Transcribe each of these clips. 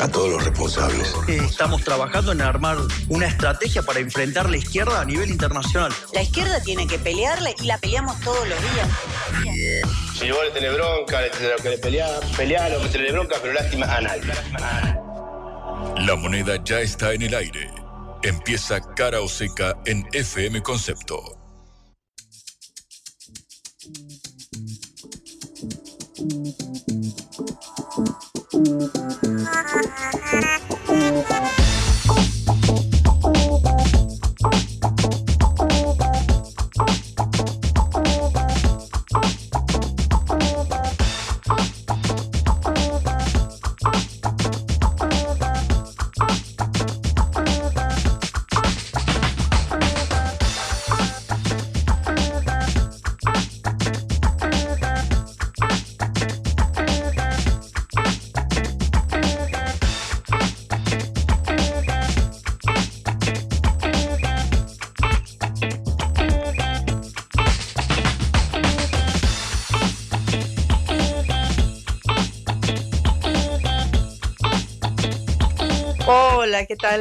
A todos los responsables. Estamos trabajando en armar una estrategia para enfrentar la izquierda a nivel internacional. La izquierda tiene que pelearla y la peleamos todos los días. Si vos le tenés bronca, le tenés que le pelear, pelear, lo que tenés bronca, pero lástima a nadie. La moneda ya está en el aire. Empieza cara o seca en FM Concepto. Mm-hmm.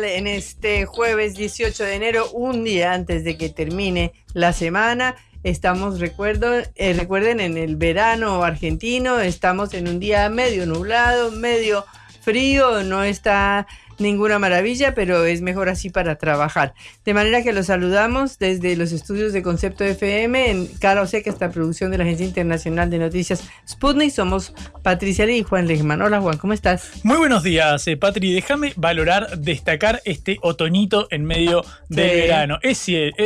En este jueves 18 de enero, un día antes de que termine la semana, estamos, recuerdo, eh, recuerden, en el verano argentino, estamos en un día medio nublado, medio frío, no está ninguna maravilla, pero es mejor así para trabajar. De manera que los saludamos desde los estudios de Concepto FM en Cara Oseca, esta producción de la Agencia Internacional de Noticias Sputnik. Somos Patricia Lee y Juan Legman. Hola Juan, ¿cómo estás? Muy buenos días, eh, Patri. Déjame valorar, destacar este otoñito en medio del Sí. verano. Es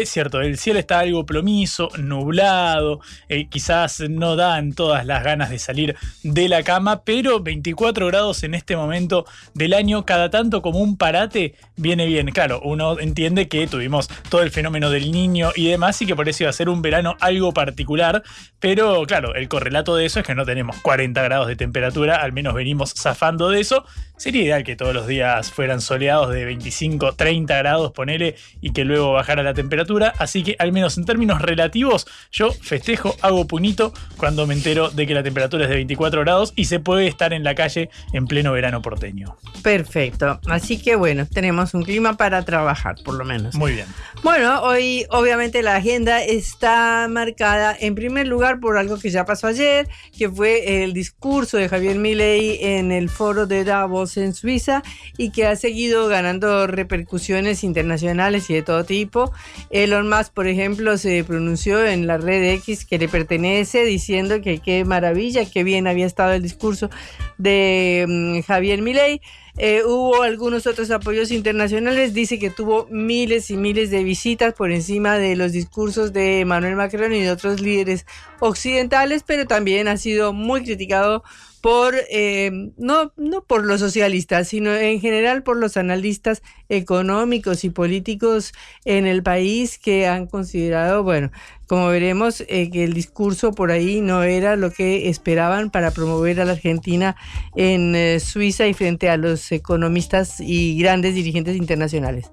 cierto, el cielo está algo plomizo, nublado, eh, quizás no dan todas las ganas de salir de la cama, pero 24 grados en este momento del año, cada tanto como un parate, viene bien. Claro, uno entiende que tuvimos todo el fenómeno del niño y demás, y que por eso iba a ser un verano algo particular, pero claro, el correlato de eso es que no tenemos 40 grados de temperatura, al menos venimos zafando de eso. Sería ideal que todos los días fueran soleados de 25, 30 grados, ponele, y que luego bajara la temperatura. Así que, al menos en términos relativos, yo festejo, hago punito cuando me entero de que la temperatura es de 24 grados y se puede estar en la calle en pleno verano porteño. Perfecto. Así que bueno, tenemos un clima para trabajar, por lo menos. Muy bien. Bueno, hoy obviamente la agenda está marcada en primer lugar por algo que ya pasó ayer, que fue el discurso de Javier Milei en el foro de Davos en Suiza y que ha seguido ganando repercusiones internacionales y de todo tipo. Elon Musk, por ejemplo, se pronunció en la red X que le pertenece diciendo que qué maravilla, qué bien había estado el discurso de mm, Javier Milei. Eh, hubo algunos otros apoyos internacionales. Dice que tuvo miles y miles de visitas por encima de los discursos de Emmanuel Macron y de otros líderes occidentales, pero también ha sido muy criticado por, eh, no, no por los socialistas, sino en general por los analistas económicos y políticos en el país que han considerado, bueno, como veremos, eh, que el discurso por ahí no era lo que esperaban para promover a la Argentina en eh, Suiza y frente a los economistas y grandes dirigentes internacionales.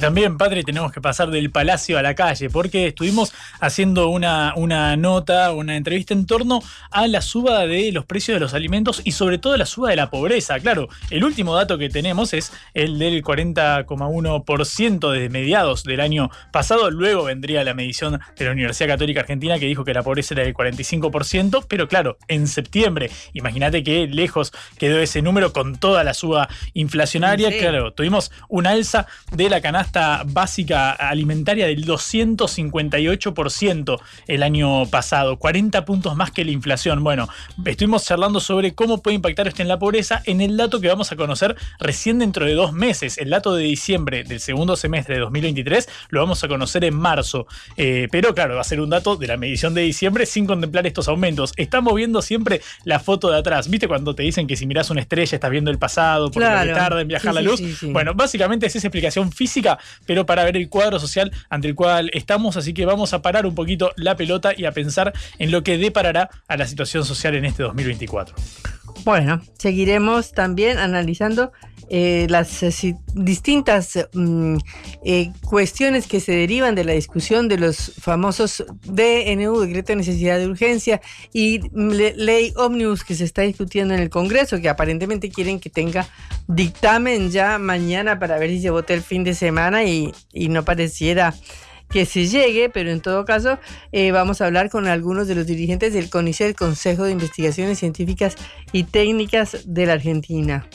También, padre, tenemos que pasar del palacio a la calle, porque estuvimos haciendo una, una nota, una entrevista en torno a la suba de los precios de los alimentos y sobre todo la suba de la pobreza. Claro, el último dato que tenemos es el del 40,1% desde mediados del año pasado. Luego vendría la medición de la Universidad Católica Argentina que dijo que la pobreza era del 45%, pero claro, en septiembre, imagínate que lejos quedó ese número con toda la suba inflacionaria. Sí. Claro, tuvimos una alza de la canasta básica alimentaria del 258% el año pasado, 40 puntos más que la inflación. Bueno, estuvimos charlando sobre sobre cómo puede impactar esto en la pobreza en el dato que vamos a conocer recién dentro de dos meses. El dato de diciembre del segundo semestre de 2023 lo vamos a conocer en marzo. Eh, pero claro, va a ser un dato de la medición de diciembre sin contemplar estos aumentos. Estamos viendo siempre la foto de atrás. ¿Viste cuando te dicen que si miras una estrella estás viendo el pasado porque Claro. tarda en viajar Sí, la luz? sí, sí. Bueno, básicamente es esa explicación física, pero para ver el cuadro social ante el cual estamos. Así que vamos a parar un poquito la pelota y a pensar en lo que deparará a la situación social en este 2024. Bueno, seguiremos también analizando eh, las eh, distintas mm, eh, cuestiones que se derivan de la discusión de los famosos DNU, Decreto de Necesidad de Urgencia, y mm, le- Ley Omnibus que se está discutiendo en el Congreso, que aparentemente quieren que tenga dictamen ya mañana para ver si se vota el fin de semana y, y no pareciera que se llegue, pero en todo caso eh, vamos a hablar con algunos de los dirigentes del CONICET, Consejo de Investigaciones Científicas y Técnicas de la Argentina.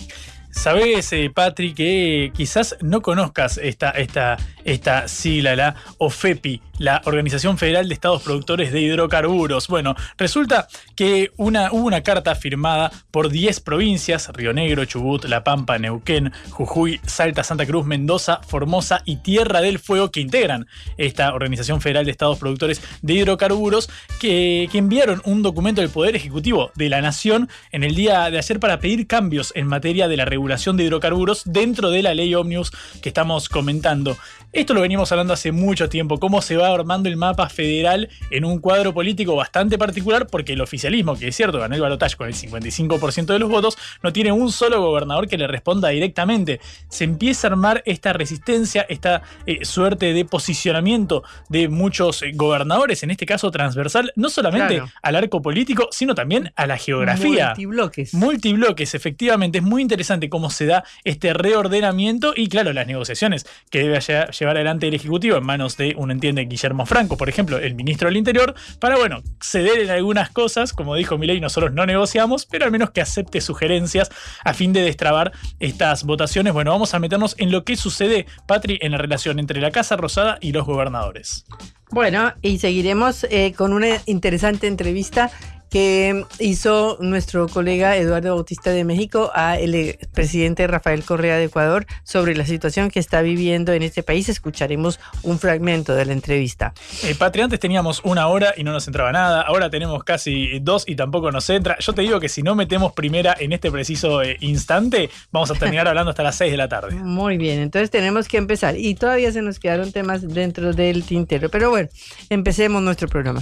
Sabes, eh, que quizás no conozcas esta, esta, esta sigla, la OFEPI, la Organización Federal de Estados Productores de Hidrocarburos. Bueno, resulta que una, hubo una carta firmada por 10 provincias, Río Negro, Chubut, La Pampa, Neuquén, Jujuy, Salta, Santa Cruz, Mendoza, Formosa y Tierra del Fuego, que integran esta Organización Federal de Estados Productores de Hidrocarburos, que, que enviaron un documento del Poder Ejecutivo de la Nación en el día de ayer para pedir cambios en materia de la regulación de hidrocarburos dentro de la ley Omnibus que estamos comentando. Esto lo venimos hablando hace mucho tiempo, cómo se va armando el mapa federal en un cuadro político bastante particular, porque el oficialismo, que es cierto, ganó el balotaje con el 55% de los votos, no tiene un solo gobernador que le responda directamente. Se empieza a armar esta resistencia, esta eh, suerte de posicionamiento de muchos eh, gobernadores, en este caso transversal, no solamente Claro. al arco político, sino también a la geografía. Multibloques. Multibloques, efectivamente. Es muy interesante cómo se da este reordenamiento y, claro, las negociaciones que debe lle- llevar adelante el Ejecutivo en manos de un entiende Guillermo Franco, por ejemplo, el ministro del Interior, para, bueno, ceder en algunas cosas. Como dijo Milei, nosotros no negociamos, pero al menos que acepte sugerencias a fin de destrabar estas votaciones. Bueno, vamos a meternos en lo que sucede, Patri, en la relación entre la Casa Rosada y los gobernadores. Bueno, y seguiremos eh, con una interesante entrevista que hizo nuestro colega Eduardo Bautista de México a el eh, presidente Rafael Correa de Ecuador sobre la situación que está viviendo en este país. Escucharemos un fragmento de la entrevista. Eh, Patri, antes teníamos una hora y no nos entraba nada, ahora tenemos casi dos y tampoco nos entra. Yo te digo que si no metemos primera en este preciso eh, instante, vamos a terminar hablando hasta las 6 de la tarde. Muy bien, entonces tenemos que empezar. Y todavía se nos quedaron temas dentro del tintero. Pero bueno, empecemos nuestro programa.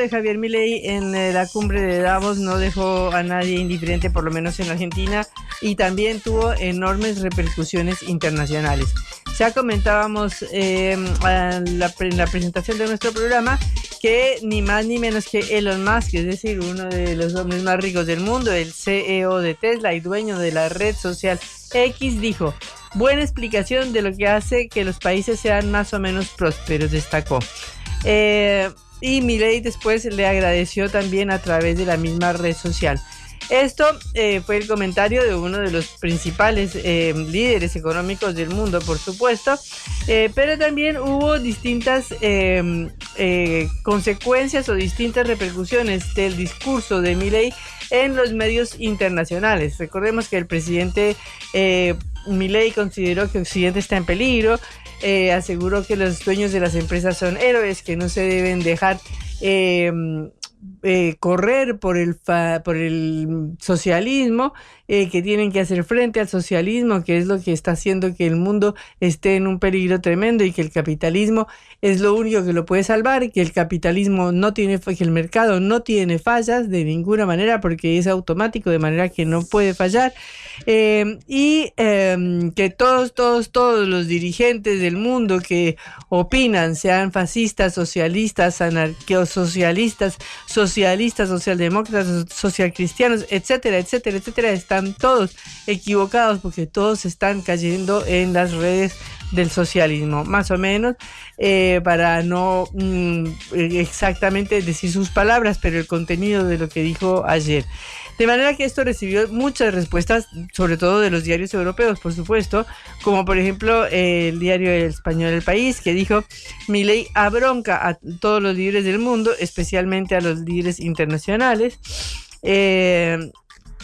de Javier Milei en eh, la cumbre de Davos no dejó a nadie indiferente, por lo menos en Argentina, y también tuvo enormes repercusiones internacionales. Ya comentábamos pre- en la presentación de nuestro programa que ni más ni menos que Elon Musk, es decir, uno de los hombres más ricos del mundo, el CEO de Tesla y dueño de la red social X, dijo, buena explicación de lo que hace que los países sean más o menos prósperos, destacó. Eh, y Milei después le agradeció también a través de la misma red social. Esto eh, fue el comentario de uno de los principales eh, líderes económicos del mundo, por supuesto, eh, pero también hubo distintas consecuencias o distintas repercusiones del discurso de Milei en los medios internacionales. Recordemos que el presidente Milei consideró que Occidente está en peligro, eh, aseguró que los dueños de las empresas son héroes, que no se deben dejar eh, eh, correr por el, fa- por el socialismo, eh, que tienen que hacer frente al socialismo, que es lo que está haciendo que el mundo esté en un peligro tremendo y que el capitalismo es lo único que lo puede salvar, que el capitalismo no tiene, que el mercado no tiene fallas de ninguna manera porque es automático, de manera que no puede fallar. Eh, y em, que todos, todos, todos los dirigentes del mundo que opinan, sean fascistas, socialistas, anarqueosocialistas, socialistas, socialdemócratas, socialcristianos, etcétera, etcétera, etcétera, están todos equivocados porque todos están cayendo en las redes del socialismo, más o menos, eh, para no mm, exactamente decir sus palabras, pero el contenido de lo que dijo ayer. De manera que esto recibió muchas respuestas, sobre todo de los diarios europeos, por supuesto, como por ejemplo eh, el diario español El País, que dijo, mi ley abronca a todos los líderes del mundo, especialmente a los líderes internacionales. Eh,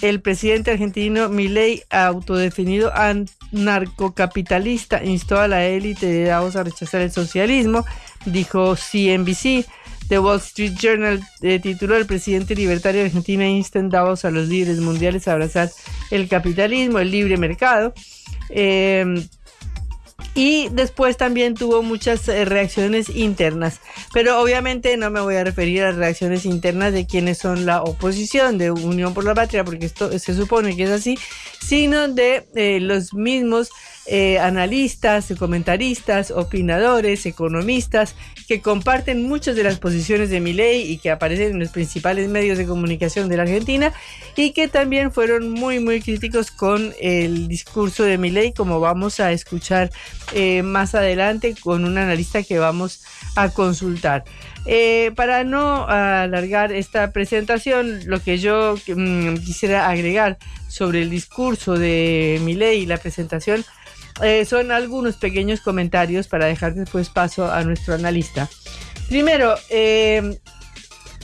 el presidente argentino Milei, autodefinido anarcocapitalista, instó a la élite de Davos a rechazar el socialismo, dijo CNBC. The Wall Street Journal eh, tituló El presidente libertario de Argentina insta en Davos a los líderes mundiales a abrazar el capitalismo, el libre mercado. Eh, y después también tuvo muchas eh, reacciones internas. Pero obviamente no me voy a referir a reacciones internas de quienes son la oposición de Unión por la Patria, porque esto se supone que es así, sino de eh, los mismos eh, analistas, comentaristas, opinadores, economistas, que comparten muchas de las posiciones de Milei y que aparecen en los principales medios de comunicación de la Argentina y que también fueron muy muy críticos con el discurso de Milei, como vamos a escuchar eh, más adelante con un analista que vamos a consultar. Eh, para no alargar esta presentación, lo que yo mm, quisiera agregar sobre el discurso de Milei y la presentación eh, son algunos pequeños comentarios para dejar después paso a nuestro analista. Primero,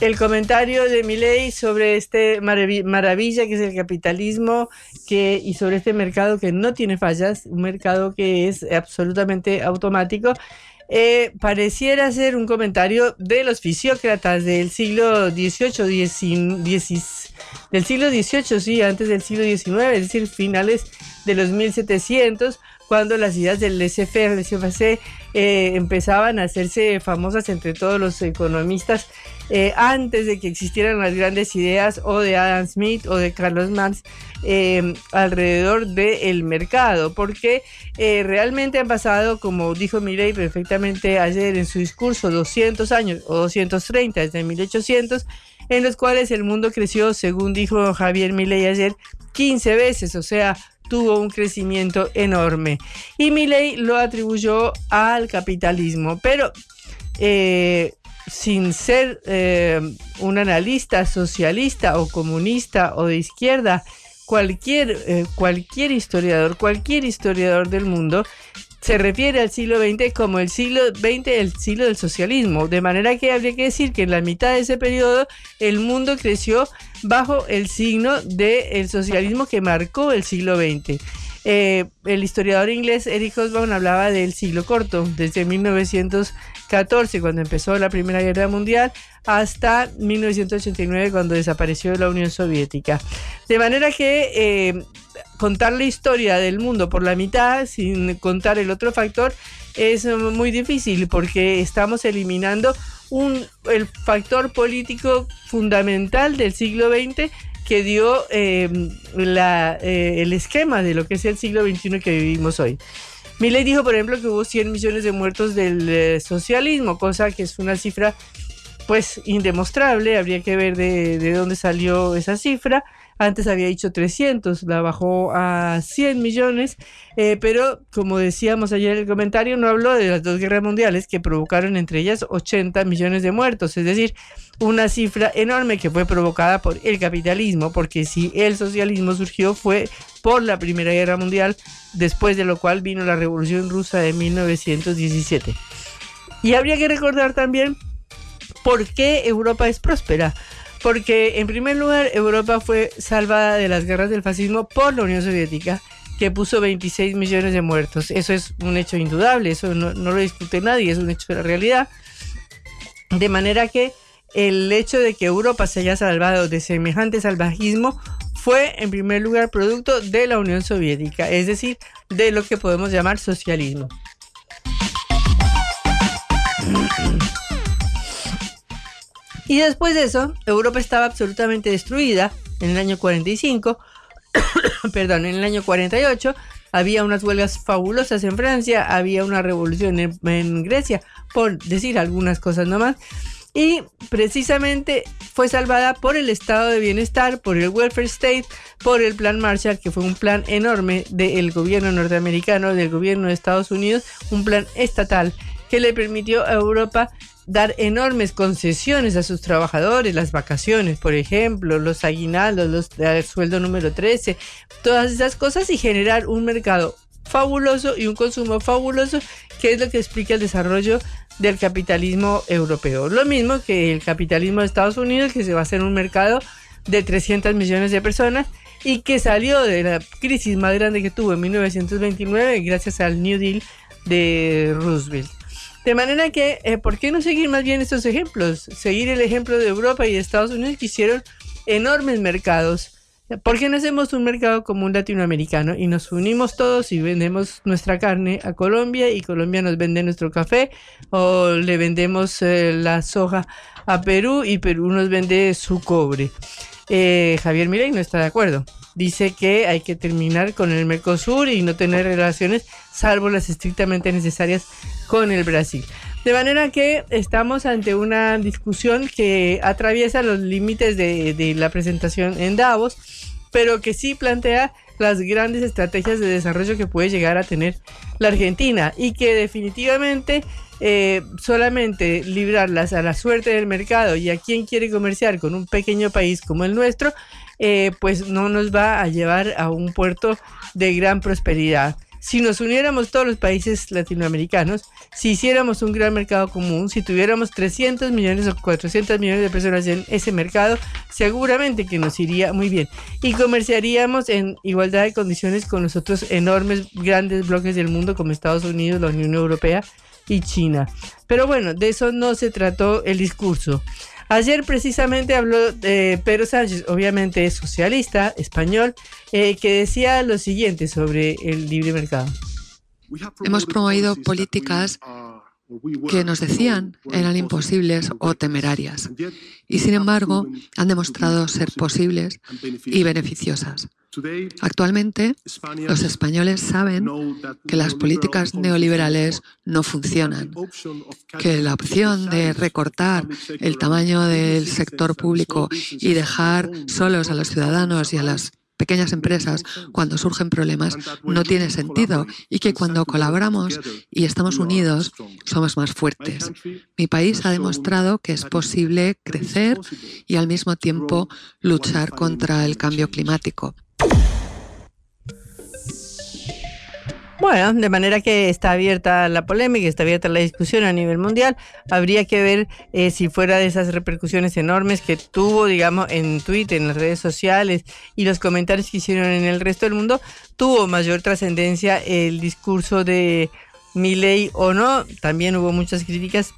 el comentario de Milei sobre este maravi- maravilla que es el capitalismo y sobre este mercado que no tiene fallas, un mercado que es absolutamente automático. Eh, pareciera ser un comentario de los fisiócratas del siglo XVIII, del siglo XVIII, sí, antes del siglo XIX, es decir, finales de los 1700, cuando las ideas del laissez-faire, laissez-passer, eh, empezaban a hacerse famosas entre todos los economistas eh, antes de que existieran las grandes ideas o de Adam Smith o de Carlos Marx eh, alrededor del mercado, porque eh, realmente han pasado, como dijo Milei perfectamente ayer en su discurso, 200 años o 230 desde 1800, en los cuales el mundo creció, según dijo Javier Milei ayer, 15 veces, o sea, tuvo un crecimiento enorme. Y Milei lo atribuyó al capitalismo, pero eh, sin ser eh, un analista socialista o comunista o de izquierda, cualquier, eh, cualquier historiador, cualquier historiador del mundo se refiere al siglo XX como el siglo XX, el siglo del socialismo. De manera que habría que decir que en la mitad de ese periodo el mundo creció bajo el signo del socialismo que marcó el siglo XX. Eh, el historiador inglés Eric Hobsbawm hablaba del siglo corto, desde 1914, cuando empezó la Primera Guerra Mundial, hasta 1989, cuando desapareció la Unión Soviética. De manera que eh, contar la historia del mundo por la mitad, sin contar el otro factor, es muy difícil porque estamos eliminando un, el factor político fundamental del siglo XX que dio eh, la, eh, el esquema de lo que es el siglo XXI que vivimos hoy. Milley dijo, por ejemplo, que hubo 100 millones de muertos del eh, socialismo, cosa que es una cifra pues indemostrable, habría que ver de, de dónde salió esa cifra. Antes había dicho 300, la bajó a 100 millones, eh, pero como decíamos ayer en el comentario, no habló de las dos guerras mundiales que provocaron entre ellas 80 millones de muertos, es decir, una cifra enorme que fue provocada por el capitalismo, porque si el socialismo surgió fue por la Primera Guerra Mundial, después de lo cual vino la Revolución Rusa de 1917. Y habría que recordar también por qué Europa es próspera. Porque en primer lugar Europa fue salvada de las guerras del fascismo por la Unión Soviética. que puso 26 millones de muertos. Eso es un hecho indudable, eso no, lo discute nadie, es un hecho de la realidad. De manera que el hecho de que Europa se haya salvado de semejante salvajismo fue en primer lugar producto de la Unión Soviética, es decir, de lo que podemos llamar socialismo. Y después de eso, Europa estaba absolutamente destruida. En el año 45, perdón, en el año 48 había unas huelgas fabulosas en Francia, había una revolución en, Grecia, por decir algunas cosas nomás. Y precisamente fue salvada por el estado de bienestar, por el welfare state, por el plan Marshall, que fue un plan enorme del gobierno norteamericano, del gobierno de Estados Unidos, un plan estatal que le permitió a Europa dar enormes concesiones a sus trabajadores, las vacaciones, por ejemplo, los aguinaldos, los, el sueldo número 13, todas esas cosas y generar un mercado fabuloso y un consumo fabuloso, que es lo que explica el desarrollo del capitalismo europeo. Lo mismo que el capitalismo de Estados Unidos, que se va a hacer un mercado de 300 millones de personas y que salió de la crisis más grande que tuvo en 1929 gracias al New Deal de Roosevelt. De manera que, eh, ¿por qué no seguir más bien estos ejemplos? Seguir el ejemplo de Europa y de Estados Unidos que hicieron enormes mercados ¿Por qué no hacemos un mercado común latinoamericano y nos unimos todos y vendemos nuestra carne a Colombia y Colombia nos vende nuestro café o le vendemos eh, la soja a Perú y Perú nos vende su cobre? Eh, Javier Milei no está de acuerdo. Dice que hay que terminar con el Mercosur y no tener relaciones salvo las estrictamente necesarias con el Brasil. De manera que estamos ante una discusión que atraviesa los límites de, la presentación en Davos pero que sí plantea las grandes estrategias de desarrollo que puede llegar a tener la Argentina y que definitivamente eh, solamente librarlas a la suerte del mercado y a quien quiere comerciar con un pequeño país como el nuestro, eh, pues no nos va a llevar a un puerto de gran prosperidad si nos uniéramos todos los países latinoamericanos, si hiciéramos un gran mercado común, si tuviéramos 300 millones o 400 millones de personas en ese mercado, seguramente que nos iría muy bien. Y comerciaríamos en igualdad de condiciones con los otros enormes, grandes bloques del mundo como Estados Unidos, la Unión Europea y China. Pero bueno, de eso no se trató el discurso. Ayer precisamente habló de Pedro Sánchez, obviamente socialista, español, eh, que decía lo siguiente sobre el libre mercado. Hemos promovido políticas que nos decían eran imposibles o temerarias y sin embargo han demostrado ser posibles y beneficiosas. Actualmente, los españoles saben que las políticas neoliberales no funcionan, que la opción de recortar el tamaño del sector público y dejar solos a los ciudadanos y a las pequeñas empresas cuando surgen problemas no tiene sentido y que cuando colaboramos y estamos unidos somos más fuertes. Mi país ha demostrado que es posible crecer y al mismo tiempo luchar contra el cambio climático. Bueno, de manera que está abierta la polémica, está abierta la discusión a nivel mundial. Habría que ver eh, si fuera de esas repercusiones enormes que tuvo, digamos, en Twitter, en las redes sociales y los comentarios que hicieron en el resto del mundo, tuvo mayor trascendencia el discurso de Milley o no. También hubo muchas críticas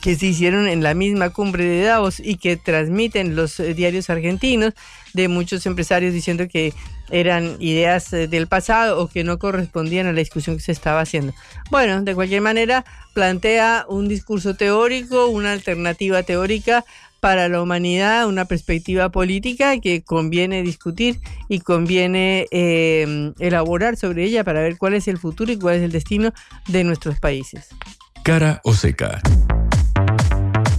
que se hicieron en la misma cumbre de Davos y que transmiten los eh, diarios argentinos de muchos empresarios diciendo que eran ideas eh, del pasado o que no correspondían a la discusión que se estaba haciendo. Bueno, de cualquier manera, plantea un discurso teórico, una alternativa teórica para la humanidad, una perspectiva política que conviene discutir y conviene eh, elaborar sobre ella para ver cuál es el futuro y cuál es el destino de nuestros países. Cara o seca.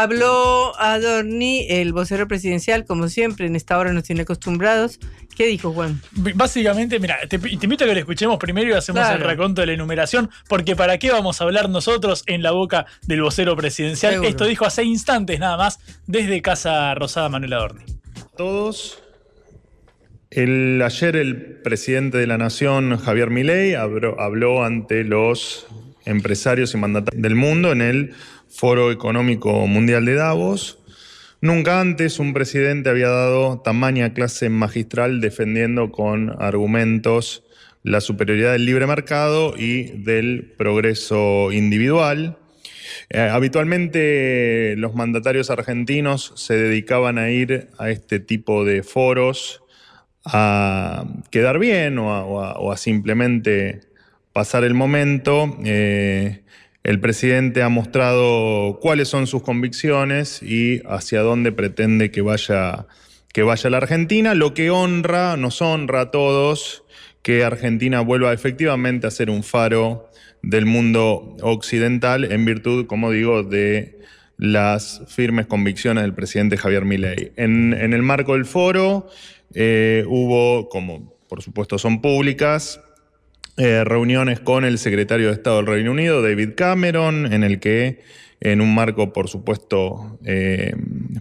Habló Adorni, el vocero presidencial, como siempre, en esta hora nos tiene acostumbrados. ¿Qué dijo Juan? Básicamente, mira, te, te invito a que lo escuchemos primero y hacemos el reconto de la enumeración, porque ¿para qué vamos a hablar nosotros en la boca del vocero presidencial? Esto dijo hace instantes nada más desde Casa Rosada Manuel Adorni. Todos. El, ayer el presidente de la Nación, Javier Milei, habló ante los empresarios y mandatarios del mundo en el Foro Económico Mundial de Davos. Nunca antes un presidente había dado tamaña clase magistral defendiendo con argumentos la superioridad del libre mercado y del progreso individual. Eh, habitualmente los mandatarios argentinos se dedicaban a ir a este tipo de foros a quedar bien o a, simplemente pasar el momento. Eh, el presidente ha mostrado cuáles son sus convicciones y hacia dónde pretende que vaya, que vaya la Argentina, lo que honra, nos honra a todos que Argentina vuelva efectivamente a ser un faro del mundo occidental en virtud, como digo, de las firmes convicciones del presidente Javier Milei. En, el marco del foro eh, hubo, como por supuesto son públicas, eh, reuniones con el secretario de Estado del Reino Unido, David Cameron, en el que, en un marco, por supuesto, eh,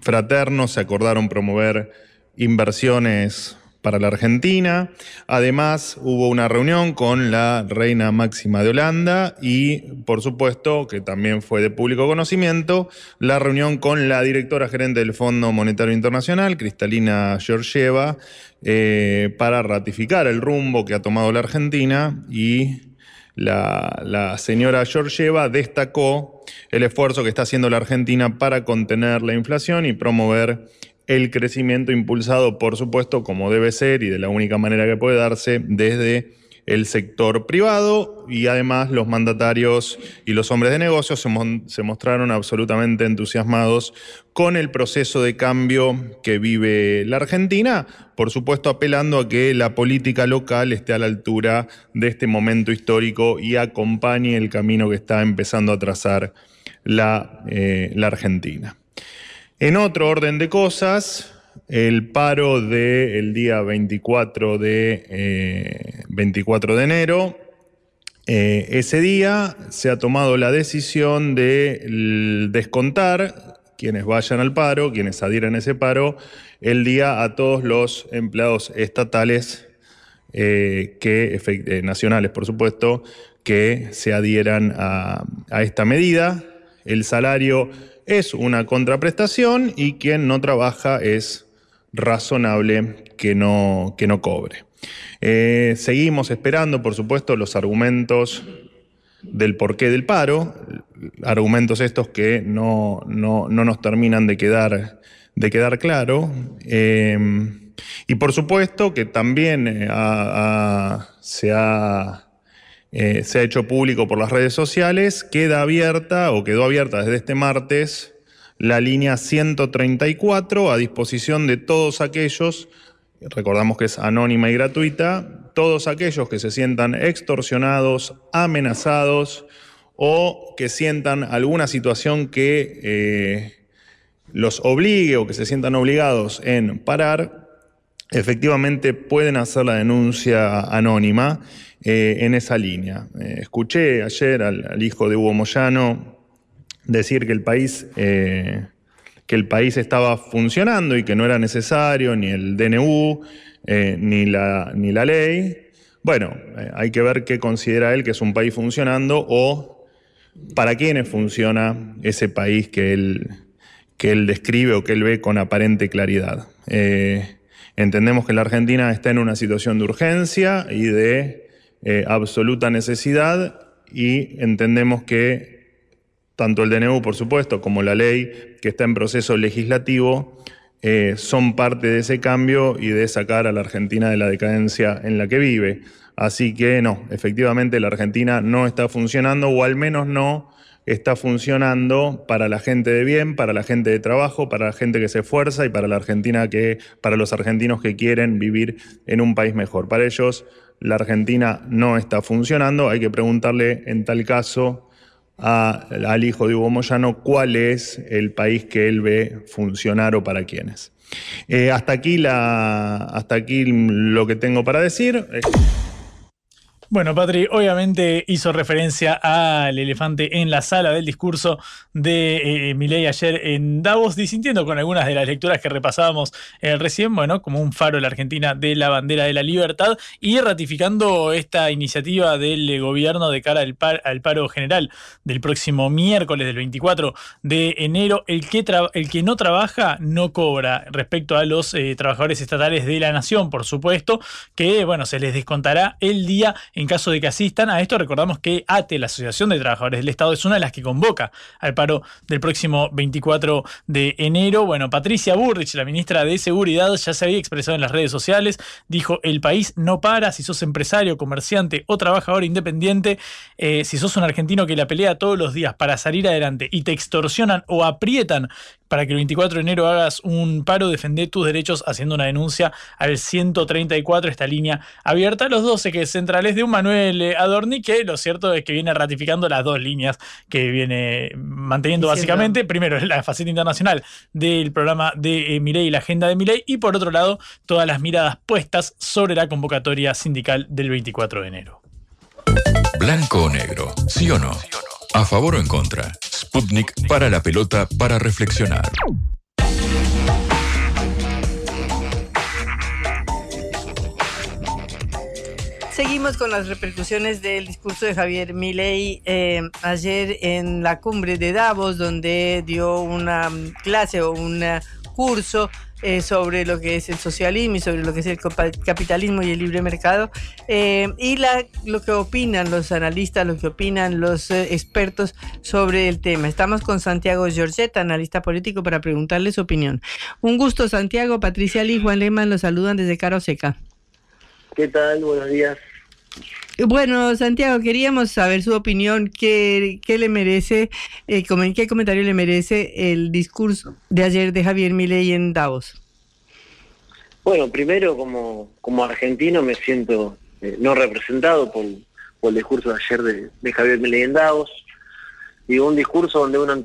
fraterno, se acordaron promover inversiones para la Argentina. Además, hubo una reunión con la reina máxima de Holanda y, por supuesto, que también fue de público conocimiento, la reunión con la directora gerente del Fondo Monetario Internacional, Cristalina Georgieva, eh, para ratificar el rumbo que ha tomado la Argentina y la, la, señora Georgieva destacó el esfuerzo que está haciendo la Argentina para contener la inflación y promover el crecimiento impulsado, por supuesto, como debe ser y de la única manera que puede darse desde el sector privado y además los mandatarios y los hombres de negocios se, mostraron absolutamente entusiasmados con el proceso de cambio que vive la Argentina, por supuesto apelando a que la política local esté a la altura de este momento histórico y acompañe el camino que está empezando a trazar la, eh, Argentina. En otro orden de cosas, el paro del día 24 de, 24 eh, de enero, eh, ese día se ha tomado la decisión de descontar quienes vayan al paro, quienes adhieran a ese paro, el día a todos los empleados estatales, eh, que, nacionales por supuesto, que se adhieran a esta medida. El salario es una contraprestación y quien no trabaja es razonable que no, que no cobre. Eh, seguimos esperando, por supuesto, los argumentos del porqué del paro, argumentos estos que no, nos terminan de quedar, de quedar claro. Eh, y por supuesto que también eh, se ha eh, se ha hecho público por las redes sociales, queda abierta o quedó abierta desde este martes la línea 134 a disposición de todos aquellos, recordamos que es anónima y gratuita, todos aquellos que se sientan extorsionados, amenazados o que sientan alguna situación que eh, los obligue o que se sientan obligados en parar, efectivamente pueden hacer la denuncia anónima eh, en esa línea. Eh, escuché ayer al, hijo de Hugo Moyano decir que el país... Eh, que el país estaba funcionando y que no era necesario ni el DNU ni, la, ni la ley. Bueno, hay que ver qué considera él que es un país funcionando o para quiénes funciona ese país que él, que él describe o que él ve con aparente claridad. entendemos que la Argentina está en una situación de urgencia y de eh, absoluta necesidad y entendemos que tanto el DNU, por supuesto, como la ley que está en proceso legislativo, eh, son parte de ese cambio y de sacar a la Argentina de la decadencia en la que vive. Así que no, efectivamente la Argentina no está funcionando, o al menos no está funcionando para la gente de bien, para la gente de trabajo, para la gente que se esfuerza y para la Argentina que, para los argentinos que quieren vivir en un país mejor. Para ellos la Argentina no está funcionando. Hay que preguntarle en tal caso al hijo de Hugo Moyano cuál es el país que él ve funcionar o para quiénes. Eh, hasta, aquí la, hasta aquí lo que tengo para decir. Bueno, Patri, obviamente hizo referencia al elefante en la sala del discurso de eh, Milei ayer en Davos, disintiendo con algunas de las lecturas que repasábamos eh, recién, bueno, como un faro la Argentina de la bandera de la libertad y ratificando esta iniciativa del gobierno de cara al, paro general del próximo miércoles del 24 de enero. El que, el que no trabaja no cobra respecto a los eh, trabajadores estatales de la nación, por supuesto, que, bueno, se les descontará el día en caso de que asistan a esto, recordamos que ATE, la Asociación de Trabajadores del Estado, es una de las que convoca al paro del próximo 24 de enero. Bueno, Patricia Burrich, la ministra de Seguridad, ya se había expresado en las redes sociales, dijo, el país no para si sos empresario, comerciante o trabajador independiente, eh, si sos un argentino que la pelea todos los días para salir adelante y te extorsionan o aprietan para que el 24 de enero hagas un paro, defender tus derechos haciendo una denuncia al 134, esta línea abierta. Los 12 que centrales de un Manuel eh, Adorni, que lo cierto es que viene ratificando las dos líneas que viene manteniendo básicamente. Primero, la faceta internacional del programa de eh, Milei y la agenda de Milei, y por otro lado, todas las miradas puestas sobre la convocatoria sindical del 24 de enero. Blanco o negro, sí o no. A favor o en contra. Sputnik para la pelota para reflexionar. Seguimos con las repercusiones del discurso de Javier Milei eh, ayer en la cumbre de Davos, donde dio una clase o un curso eh, sobre lo que es el socialismo y sobre lo que es el capitalismo y el libre mercado, eh, y la, lo que opinan los analistas, lo que opinan los eh, expertos sobre el tema. Estamos con Santiago Giorgetta, analista político, para preguntarle su opinión. Un gusto, Santiago. Patricia Lee Juan Lehmann los saludan desde Caro Seca. ¿Qué tal? Buenos días. Bueno, Santiago, queríamos saber su opinión, qué, le merece, eh, qué comentario le merece el discurso de ayer de Javier Milei en Davos. Bueno, primero como, como argentino me siento eh, no representado por, por, el discurso de ayer de, Javier Milei en Davos. Digo, un discurso donde uno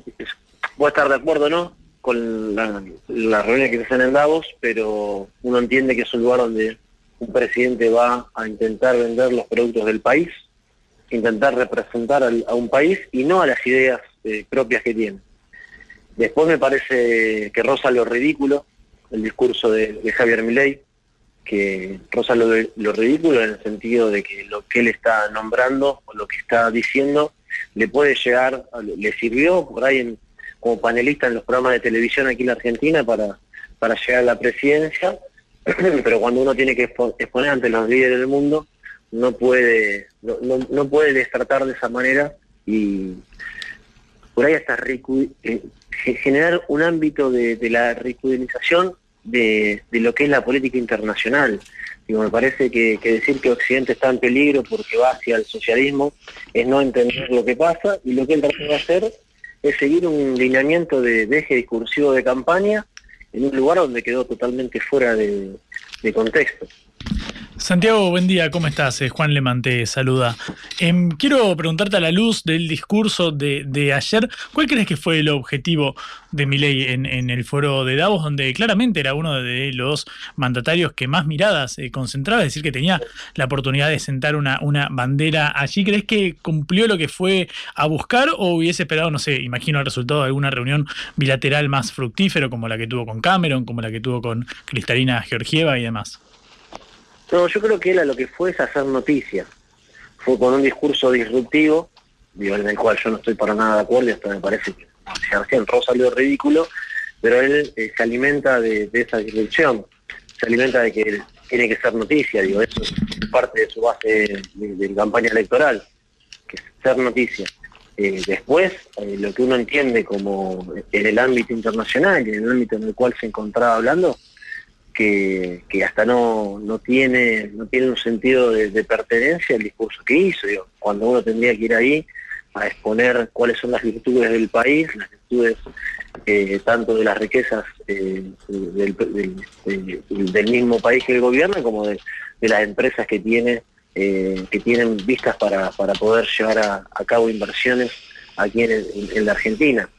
puede estar de acuerdo no con la reuniones que se hacen en Davos, pero uno entiende que es un lugar donde un presidente va a intentar vender los productos del país, intentar representar a un país y no a las ideas eh, propias que tiene. Después me parece que roza lo ridículo el discurso de, Javier Milei, que roza lo, lo, ridículo en el sentido de que lo que él está nombrando o lo que está diciendo le puede llegar, le sirvió por ahí como panelista en los programas de televisión aquí en la Argentina para, para llegar a la presidencia pero cuando uno tiene que exponer ante los líderes del mundo, no puede, no, no, puede destratar de esa manera y por ahí hasta eh, generar un ámbito de, la ridiculización de, lo que es la política internacional. Digo, me parece que, decir que Occidente está en peligro porque va hacia el socialismo es no entender lo que pasa y lo que él trata de hacer es seguir un lineamiento de eje discursivo de campaña en un lugar donde quedó totalmente fuera de, contexto. Santiago, buen día, ¿cómo estás? Juan Lemán te saluda. Em, quiero preguntarte a la luz del discurso de, ayer, ¿cuál crees que fue el objetivo de Milei en, en el foro de Davos, donde claramente era uno de los mandatarios que más miradas eh, concentraba, es decir, que tenía la oportunidad de sentar una, una bandera allí? ¿Crees que cumplió lo que fue a buscar o hubiese esperado, no sé, imagino el resultado de alguna reunión bilateral más fructífero como la que tuvo con Cameron, como la que tuvo con Cristalina Georgieva y demás? No, yo creo que él a lo que fue es hacer noticia. Fue con un discurso disruptivo, digo, en el cual yo no estoy para nada de acuerdo y hasta me parece que en Rosa salió ridículo, pero él eh, se alimenta de, esa disrupción, se alimenta de que tiene que ser noticia, digo, eso es parte de su base de, campaña electoral, que es ser noticia. Eh, después, eh, lo que uno entiende como en el ámbito internacional y en el ámbito en el cual se encontraba hablando, que, hasta no, no, tiene, no tiene un sentido de, pertenencia el discurso que hizo. cuando uno tendría que ir ahí a exponer cuáles son las virtudes del país, las virtudes eh, tanto de las riquezas eh, del, mismo país que el gobierno como de, las empresas que tiene eh, que tienen vistas para, para poder llevar a, cabo inversiones aquí en, la Argentina.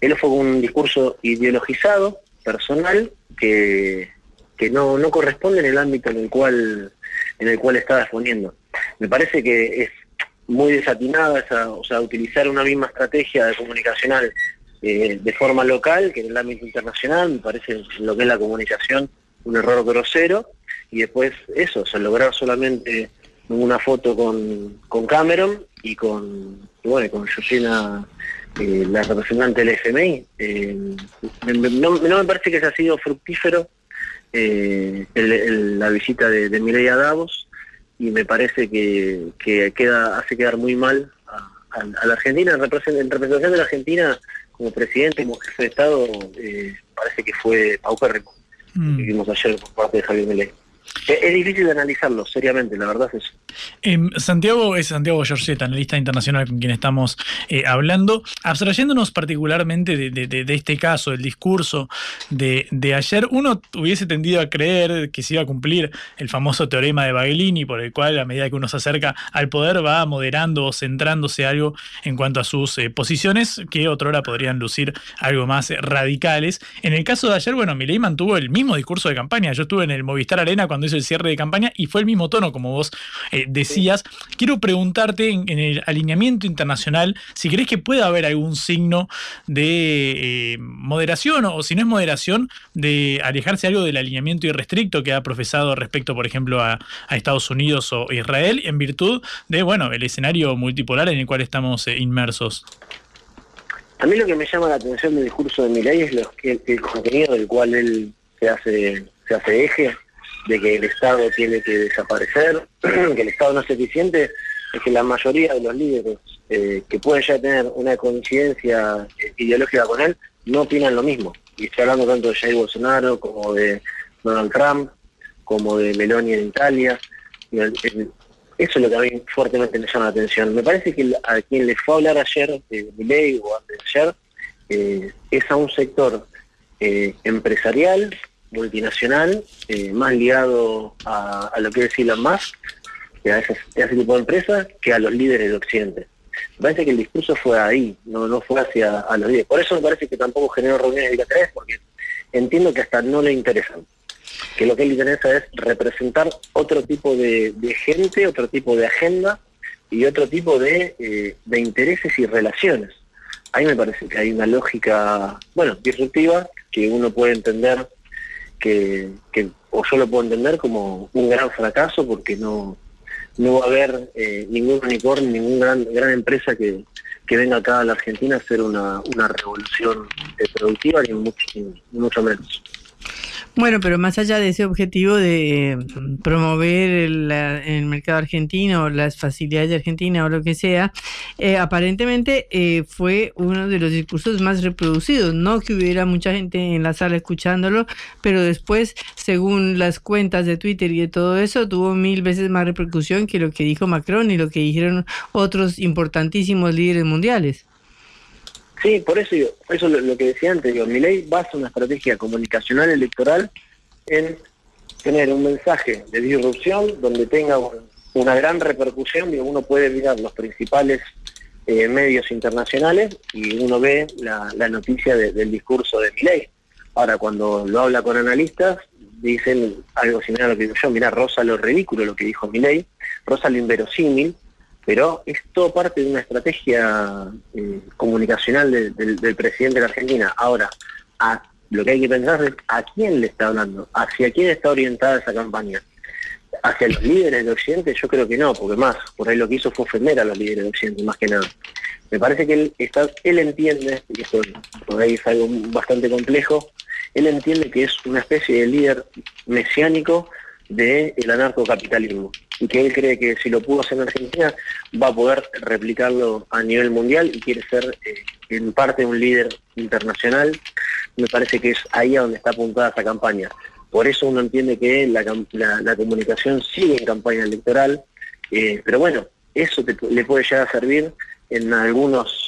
Él fue un discurso ideologizado, personal, que, que no, no corresponde en el ámbito en el cual en el cual estaba exponiendo. Me parece que es muy desatinada esa, o sea, utilizar una misma estrategia de comunicacional eh, de forma local que en el ámbito internacional, me parece lo que es la comunicación un error grosero, y después eso, o sea, lograr solamente una foto con, con Cameron y con, bueno, con Georgina, eh, la representante del FMI. Eh, no, me parece que haya sido fructífero la visita de, de Mireia Davos, y me parece que, queda hace quedar muy mal a, la Argentina, en representación de la Argentina como presidente, como jefe de Estado, eh, parece que fue paupérrimo mm. que vimos ayer por parte de Javier Milei. Es, difícil de analizarlo, seriamente, la verdad es eso. Em, Santiago es Santiago Giorgetta, analista internacional con quien estamos eh, hablando. Abstrayéndonos particularmente de, este caso, el discurso de, ayer, uno hubiese tendido a creer que se iba a cumplir el famoso teorema de Baglini, por el cual a medida que uno se acerca al poder va moderando o centrándose algo en cuanto a sus eh, posiciones que otrora podrían lucir algo más radicales. En el caso de ayer, bueno, Milei mantuvo el mismo discurso de campaña. Yo estuve en el Movistar Arena cuando hizo el cierre de campaña y fue el mismo tono, como vos eh, decías. Quiero preguntarte en, el alineamiento internacional si crees que puede haber algún signo de eh, moderación o si no es moderación, de alejarse algo del alineamiento irrestricto que ha profesado respecto, por ejemplo, a, Estados Unidos o Israel en virtud de, bueno, el escenario multipolar en el cual estamos eh, inmersos. A mí lo que me llama la atención del discurso de Milei es los, el, el contenido del cual él se hace, se hace eje de que el Estado tiene que desaparecer, que el Estado no es eficiente, es que la mayoría de los líderes eh, que pueden ya tener una coincidencia eh, ideológica con él no opinan lo mismo. Y estoy hablando tanto de Jair Bolsonaro como de Donald Trump, como de Meloni en Italia. eso es lo que a mí fuertemente me llama la atención. Me parece que a quien le fue a hablar ayer, de ley o antes de ayer, eh, es a un sector empresarial multinacional, eh, más ligado a, lo que es Elon Musk, que a, ese, tipo de empresas, que a los líderes de Occidente. Me parece que el discurso fue ahí, no, no fue hacia a los líderes. Por eso me parece que tampoco generó reuniones de ICA3, porque entiendo que hasta no le interesan. Que lo que le interesa es representar otro tipo de, gente, otro tipo de agenda y otro tipo de, eh, de intereses y relaciones. Ahí me parece que hay una lógica, bueno, disruptiva, que uno puede entender que, o yo lo puedo entender como un gran fracaso porque no, no va a haber eh, ningún unicornio, ninguna gran, gran empresa que, que venga acá a la Argentina a hacer una, una revolución productiva, ni mucho, ni mucho menos. Bueno, pero más allá de ese objetivo de promover el, mercado argentino, las facilidades de Argentina o lo que sea, eh, aparentemente eh, fue uno de los discursos más reproducidos. No que hubiera mucha gente en la sala escuchándolo, pero después, según las cuentas de Twitter y de todo eso, tuvo mil veces más repercusión que lo que dijo Macron y lo que dijeron otros importantísimos líderes mundiales. Sí, por eso eso es lo, que decía antes, digo, mi ley basa una estrategia comunicacional electoral en tener un mensaje de disrupción donde tenga una gran repercusión, y uno puede mirar los principales eh, medios internacionales y uno ve la, noticia del discurso de ley. Ahora, cuando lo habla con analistas, dicen algo similar a lo que digo yo, mira, Rosa lo ridículo lo que dijo ley, Rosa lo inverosímil, pero es todo parte de una estrategia eh, comunicacional del presidente de la Argentina. Ahora, a, lo que hay que pensar es a quién le está hablando, hacia quién está orientada esa campaña. Hacia los líderes de Occidente yo creo que no, porque más, por ahí lo que hizo fue ofender a los líderes de Occidente, más que nada. Me parece que él, está, él entiende, y esto por ahí es algo bastante complejo, él entiende que es una especie de líder mesiánico del anarcocapitalismo y que él cree que si lo pudo hacer en Argentina va a poder replicarlo a nivel mundial y quiere ser eh, en parte un líder internacional. Me parece que es ahí a donde está apuntada esa campaña. Por eso uno entiende que la, comunicación sigue en campaña electoral, eh, pero bueno, eso le puede llegar a servir en algunos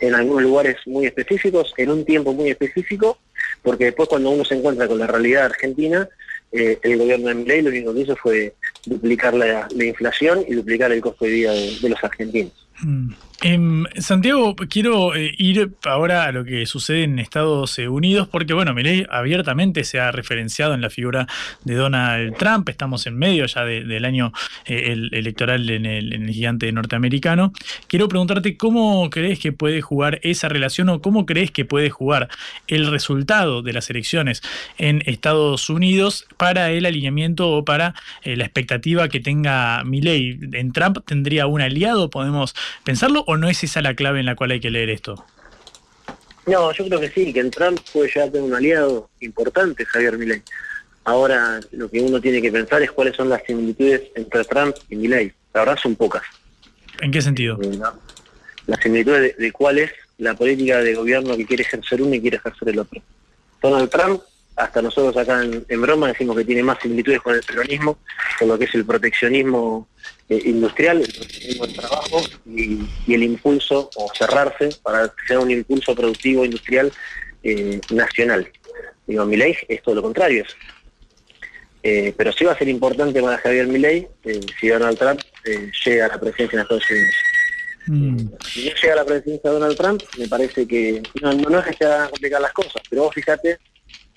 en algunos lugares muy específicos, en un tiempo muy específico, porque después cuando uno se encuentra con la realidad argentina, eh, el gobierno de Milei lo único que hizo fue duplicar la, inflación y duplicar el costo de vida de, los argentinos. Mm. Em, Santiago, quiero eh, ir ahora a lo que sucede en Estados Unidos, porque bueno, Milei abiertamente se ha referenciado en la figura de Donald Trump. Estamos en medio ya del año eh, electoral en el, gigante norteamericano. Quiero preguntarte cómo crees que puede jugar esa relación o cómo crees que puede jugar el resultado de las elecciones en Estados Unidos para el alineamiento o para eh, la expectativa que tenga Milei. ¿En Trump tendría un aliado? ¿Podemos pensarlo? ¿O no es esa la clave en la cual hay que leer esto? No, yo creo que sí, que en Trump puede ya tener un aliado importante, Javier Milei. Ahora lo que uno tiene que pensar es cuáles son las similitudes entre Trump y Milei. La verdad son pocas. ¿En qué sentido? Eh, las similitudes de, de, cuál es la política de gobierno que quiere ejercer uno y quiere ejercer el otro. Donald Trump hasta nosotros acá en, broma decimos que tiene más similitudes con el peronismo, con lo que es el proteccionismo eh, industrial, el proteccionismo del trabajo y, el impulso o cerrarse para que sea un impulso productivo industrial eh, nacional. Digo, Milei es todo lo contrario. Eh, pero sí va a ser importante para Javier Milei si Donald Trump llega a la presidencia en Estados Unidos. Mm. Si no llega a la presidencia de Donald Trump, me parece que no, no es que se van a complicar las cosas, pero vos fíjate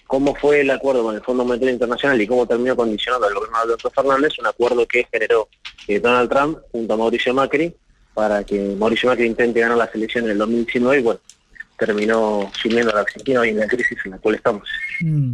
cómo fue el acuerdo con el Fondo Monetario Internacional y cómo terminó condicionando al gobierno de Alberto Fernández, un acuerdo que generó eh, Donald Trump junto a Mauricio Macri para que Mauricio Macri intente ganar las elecciones en el 2019 y bueno, terminó sumiendo a la Argentina y en la crisis en la cual estamos. Mm.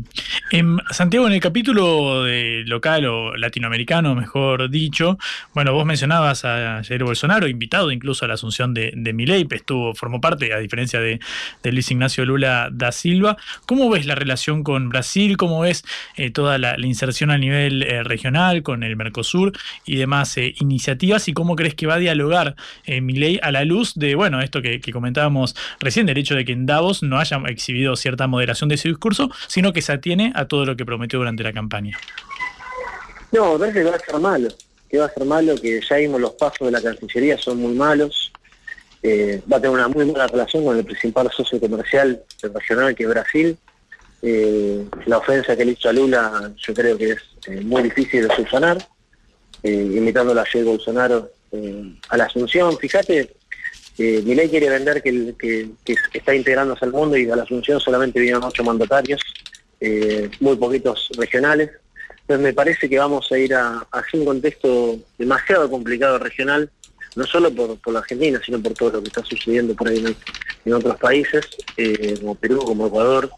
En Santiago, en el capítulo de local o latinoamericano, mejor dicho, bueno, vos mencionabas a Jair Bolsonaro, invitado incluso a la asunción de, de Milei, estuvo, formó parte, a diferencia de, Luis Ignacio Lula da Silva. ¿Cómo ves la relación con Brasil? ¿Cómo ves eh, toda la, inserción a nivel eh, regional con el Mercosur y demás eh, iniciativas? ¿Y cómo crees que va a dialogar Milei a la luz de, bueno, esto que, que comentábamos recién, el de que en Davos no haya exhibido cierta moderación de su discurso, sino que se atiene a todo lo que prometió durante la campaña. No, me parece que va a ser malo, que va a ser malo, que ya vimos los pasos de la Cancillería, son muy malos. Eh, va a tener una muy mala relación con el principal socio comercial regional que es Brasil. Eh, la ofensa que le hizo a Lula yo creo que es eh, muy difícil de subsanar, imitando a Jair Bolsonaro a la Asunción. Fíjate, eh, ley quiere vender que, que, está integrándose al mundo y a la Asunción solamente vienen ocho mandatarios, eh, muy poquitos regionales. Entonces me parece que vamos a ir a, un contexto demasiado complicado regional, no solo por, la Argentina, sino por todo lo que está sucediendo por ahí en, otros países, eh, como Perú, como Ecuador.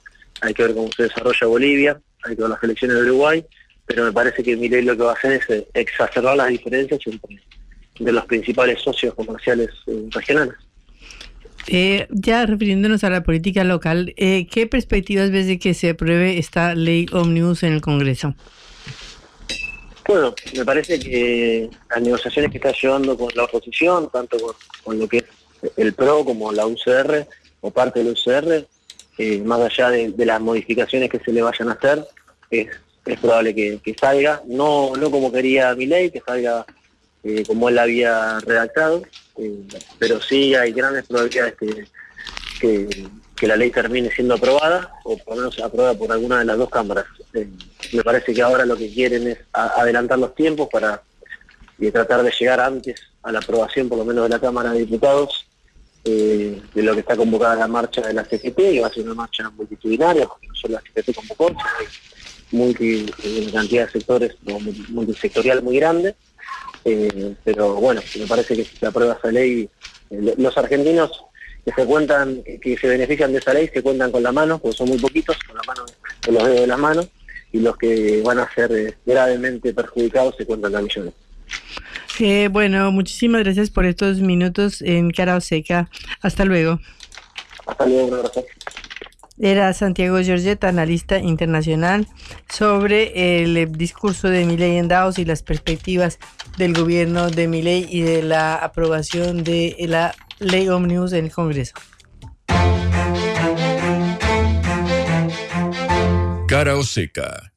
Hay que ver cómo se desarrolla Bolivia, hay que ver las elecciones de Uruguay, pero me parece que Milei lo que va a hacer es exacerbar las diferencias entre de los principales socios comerciales eh, regionales. Eh, ya refiriéndonos a la política local, eh, ¿qué perspectivas ves de que se apruebe esta ley Omnibus en el Congreso? Bueno, me parece que las negociaciones que está llevando con la oposición, tanto con, lo que es el PRO como la UCR o parte del UCR, más allá de, las modificaciones que se le vayan a hacer, es, probable que, salga, no, no como quería mi ley, que salga eh, como él había redactado, eh, pero sí hay grandes probabilidades que, que, la ley termine siendo aprobada, o por lo menos aprobada por alguna de las dos cámaras. Eh, me parece que ahora lo que quieren es adelantar los tiempos para tratar de llegar antes a la aprobación, por lo menos de la Cámara de Diputados, de lo que está convocada la marcha de la CGT, que va a ser una marcha multitudinaria, porque no solo la CGT convocó, sino hay una cantidad de sectores, multisectorial muy grande. Eh, pero bueno, me parece que si se aprueba esa ley, eh, los argentinos que se cuentan, que se benefician de esa ley, se cuentan con la mano, porque son muy poquitos, con la mano, con los dedos de las manos, y los que van a ser eh, gravemente perjudicados se cuentan a millones. bueno, muchísimas gracias por estos minutos en Cara Seca. Hasta luego. Hasta luego, un abrazo. Era Santiago Giorgetta, analista internacional, sobre el discurso de Milei en Davos y las perspectivas del gobierno de Milei y de la aprobación de la ley Omnibus en el Congreso. Cara o seca.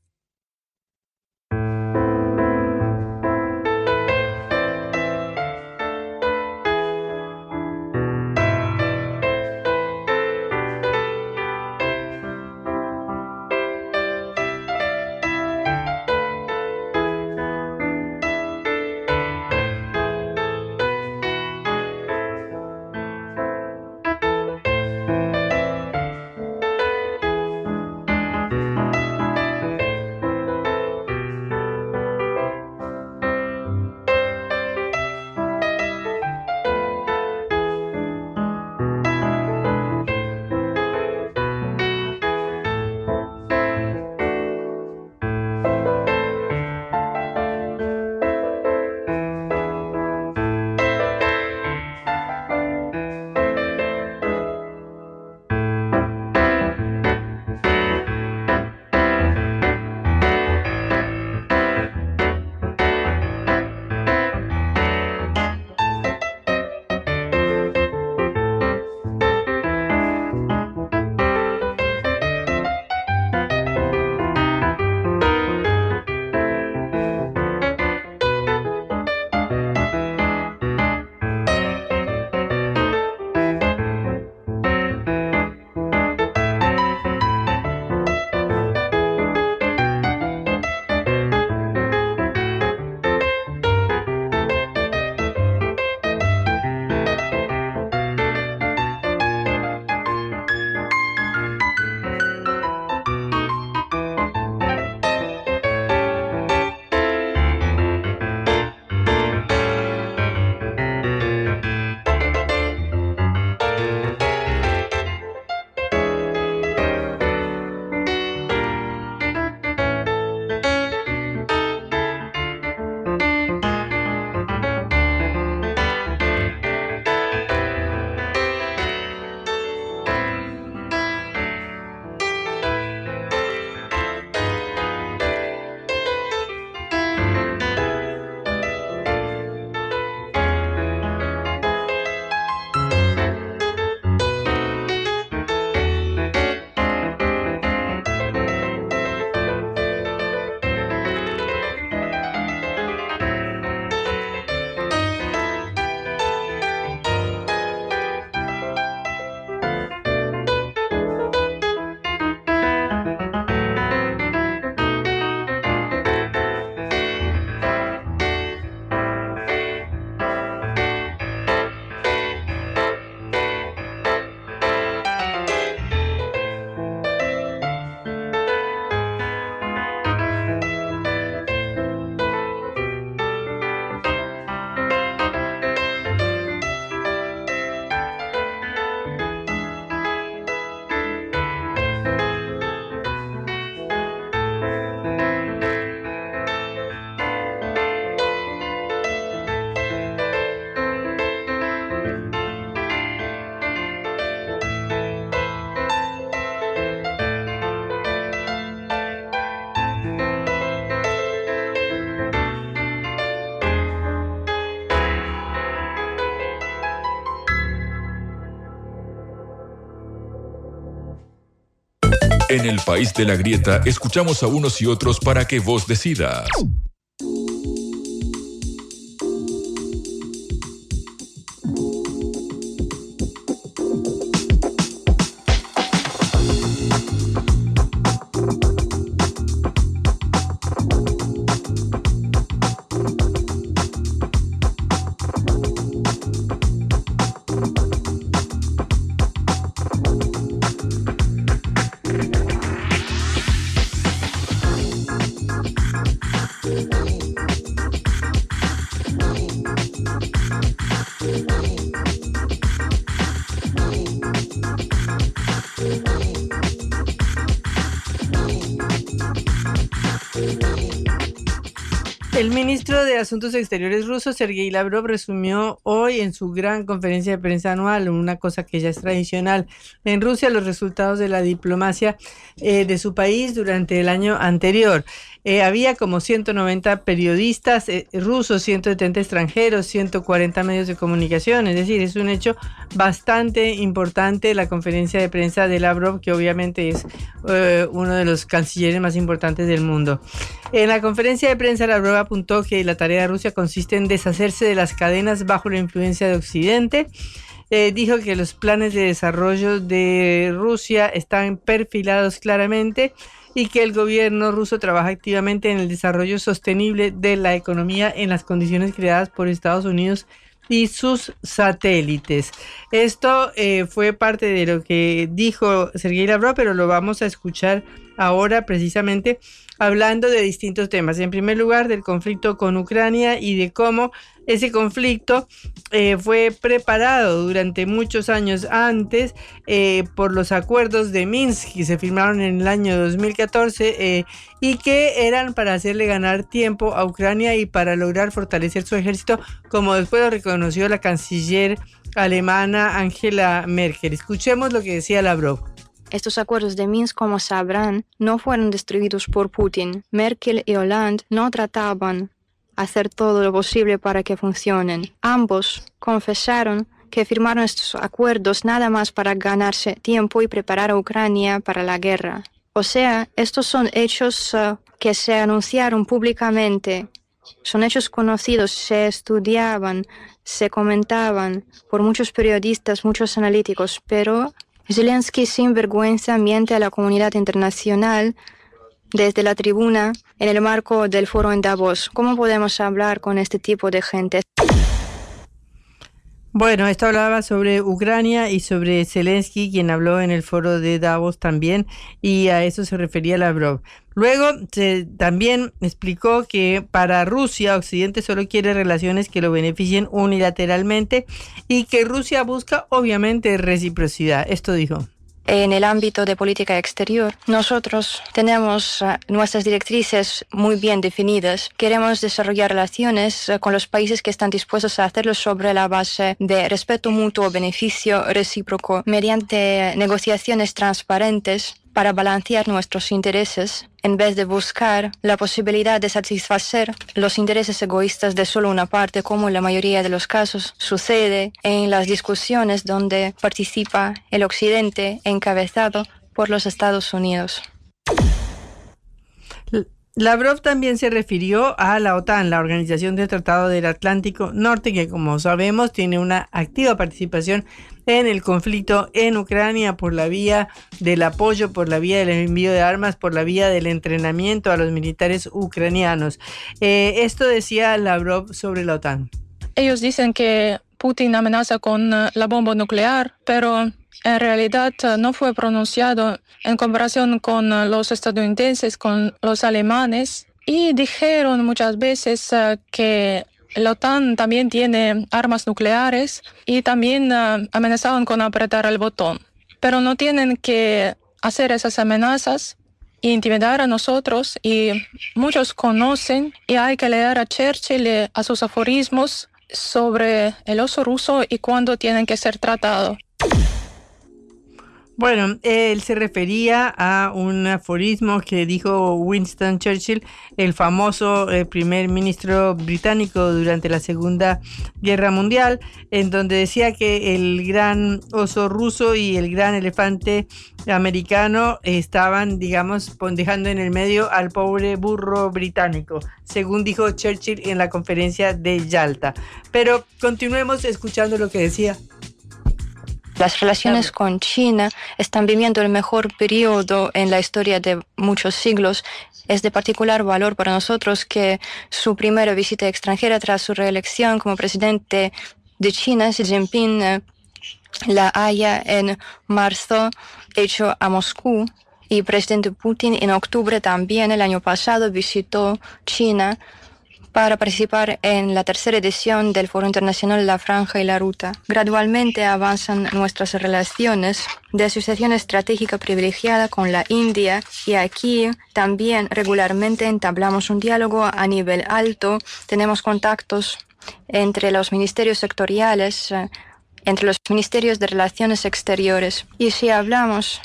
En el país de la grieta, escuchamos a unos y otros para que vos decidas. Asuntos Exteriores ruso, Sergei Lavrov, resumió hoy en su gran conferencia de prensa anual, una cosa que ya es tradicional en Rusia, los resultados de la diplomacia eh, de su país durante el año anterior. Eh, había como 190 periodistas eh, rusos, 170 extranjeros, 140 medios de comunicación, es decir, es un hecho bastante importante la conferencia de prensa de Lavrov, que obviamente es uno de los cancilleres más importantes del mundo. En la conferencia de prensa, Lavrov apuntó que la tarea de Rusia consiste en deshacerse de las cadenas bajo la influencia de Occidente. Eh, dijo que los planes de desarrollo de Rusia están perfilados claramente y que el gobierno ruso trabaja activamente en el desarrollo sostenible de la economía en las condiciones creadas por Estados Unidos y sus satélites. Esto eh, fue parte de lo que dijo Sergei Lavrov, pero lo vamos a escuchar ahora precisamente hablando de distintos temas. En primer lugar, del conflicto con Ucrania y de cómo ese conflicto eh, fue preparado durante muchos años antes eh, por los acuerdos de Minsk que se firmaron en el año 2014 eh, y que eran para hacerle ganar tiempo a Ucrania y para lograr fortalecer su ejército, como después lo reconoció la canciller alemana Angela Merkel. Escuchemos lo que decía Lavrov. Estos acuerdos de Minsk, como sabrán, no fueron destruidos por Putin. Merkel y Hollande no trataban hacer todo lo posible para que funcionen. Ambos confesaron que firmaron estos acuerdos nada más para ganarse tiempo y preparar a Ucrania para la guerra. O sea, estos son hechos uh, que se anunciaron públicamente, son hechos conocidos, se estudiaban, se comentaban por muchos periodistas, muchos analíticos, pero Zelensky sin vergüenza miente a la comunidad internacional desde la tribuna en el marco del foro en Davos. ¿Cómo podemos hablar con este tipo de gente? Bueno, esto hablaba sobre Ucrania y sobre Zelensky, quien habló en el foro de Davos también, y a eso se refería Lavrov. Luego también explicó que para Rusia, Occidente solo quiere relaciones que lo beneficien unilateralmente y que Rusia busca obviamente reciprocidad. Esto dijo. En el ámbito de política exterior, nosotros tenemos eh, nuestras directrices muy bien definidas. Queremos desarrollar relaciones eh, con los países que están dispuestos a hacerlo sobre la base de respeto mutuo, beneficio recíproco, mediante negociaciones transparentes para balancear nuestros intereses en vez de buscar la posibilidad de satisfacer los intereses egoístas de solo una parte, como en la mayoría de los casos sucede en las discusiones donde participa el Occidente encabezado por los Estados Unidos. Lavrov también se refirió a la OTAN, la Organización del Tratado del Atlántico Norte, que como sabemos tiene una activa participación en el conflicto en Ucrania por la vía del apoyo, por la vía del envío de armas, por la vía del entrenamiento a los militares ucranianos. Eh, esto decía Lavrov sobre la OTAN. Ellos dicen que Putin amenaza con eh, la bomba nuclear, pero en realidad eh, no fue pronunciado en comparación con los estadounidenses, con los alemanes, y dijeron muchas veces que la OTAN también tiene armas nucleares y también amenazaban con apretar el botón. Pero no tienen que hacer esas amenazas e intimidar a nosotros y muchos conocen y hay que leer a Churchill y a sus aforismos sobre el oso ruso y cuándo tienen que ser tratados. Bueno, él se refería a un aforismo que dijo Winston Churchill, el famoso eh, primer ministro británico durante la Segunda Guerra Mundial, en donde decía que el gran oso ruso y el gran elefante americano estaban, digamos, dejando en el medio al pobre burro británico, según dijo Churchill en la conferencia de Yalta. Pero continuemos escuchando lo que decía. Las relaciones con China están viviendo el mejor periodo en la historia de muchos siglos. Es de particular valor para nosotros que su primera visita extranjera tras su reelección como presidente de China, Xi Jinping, eh, la haya en marzo hecho a Moscú. Y presidente Putin en octubre también el año pasado visitó China para participar en la tercera edición del Foro Internacional La Franja y la Ruta. Gradualmente avanzan nuestras relaciones de asociación estratégica privilegiada con la India y aquí también regularmente entablamos un diálogo a nivel alto. Tenemos contactos entre los ministerios sectoriales, eh, entre los ministerios de Relaciones Exteriores. Y si hablamos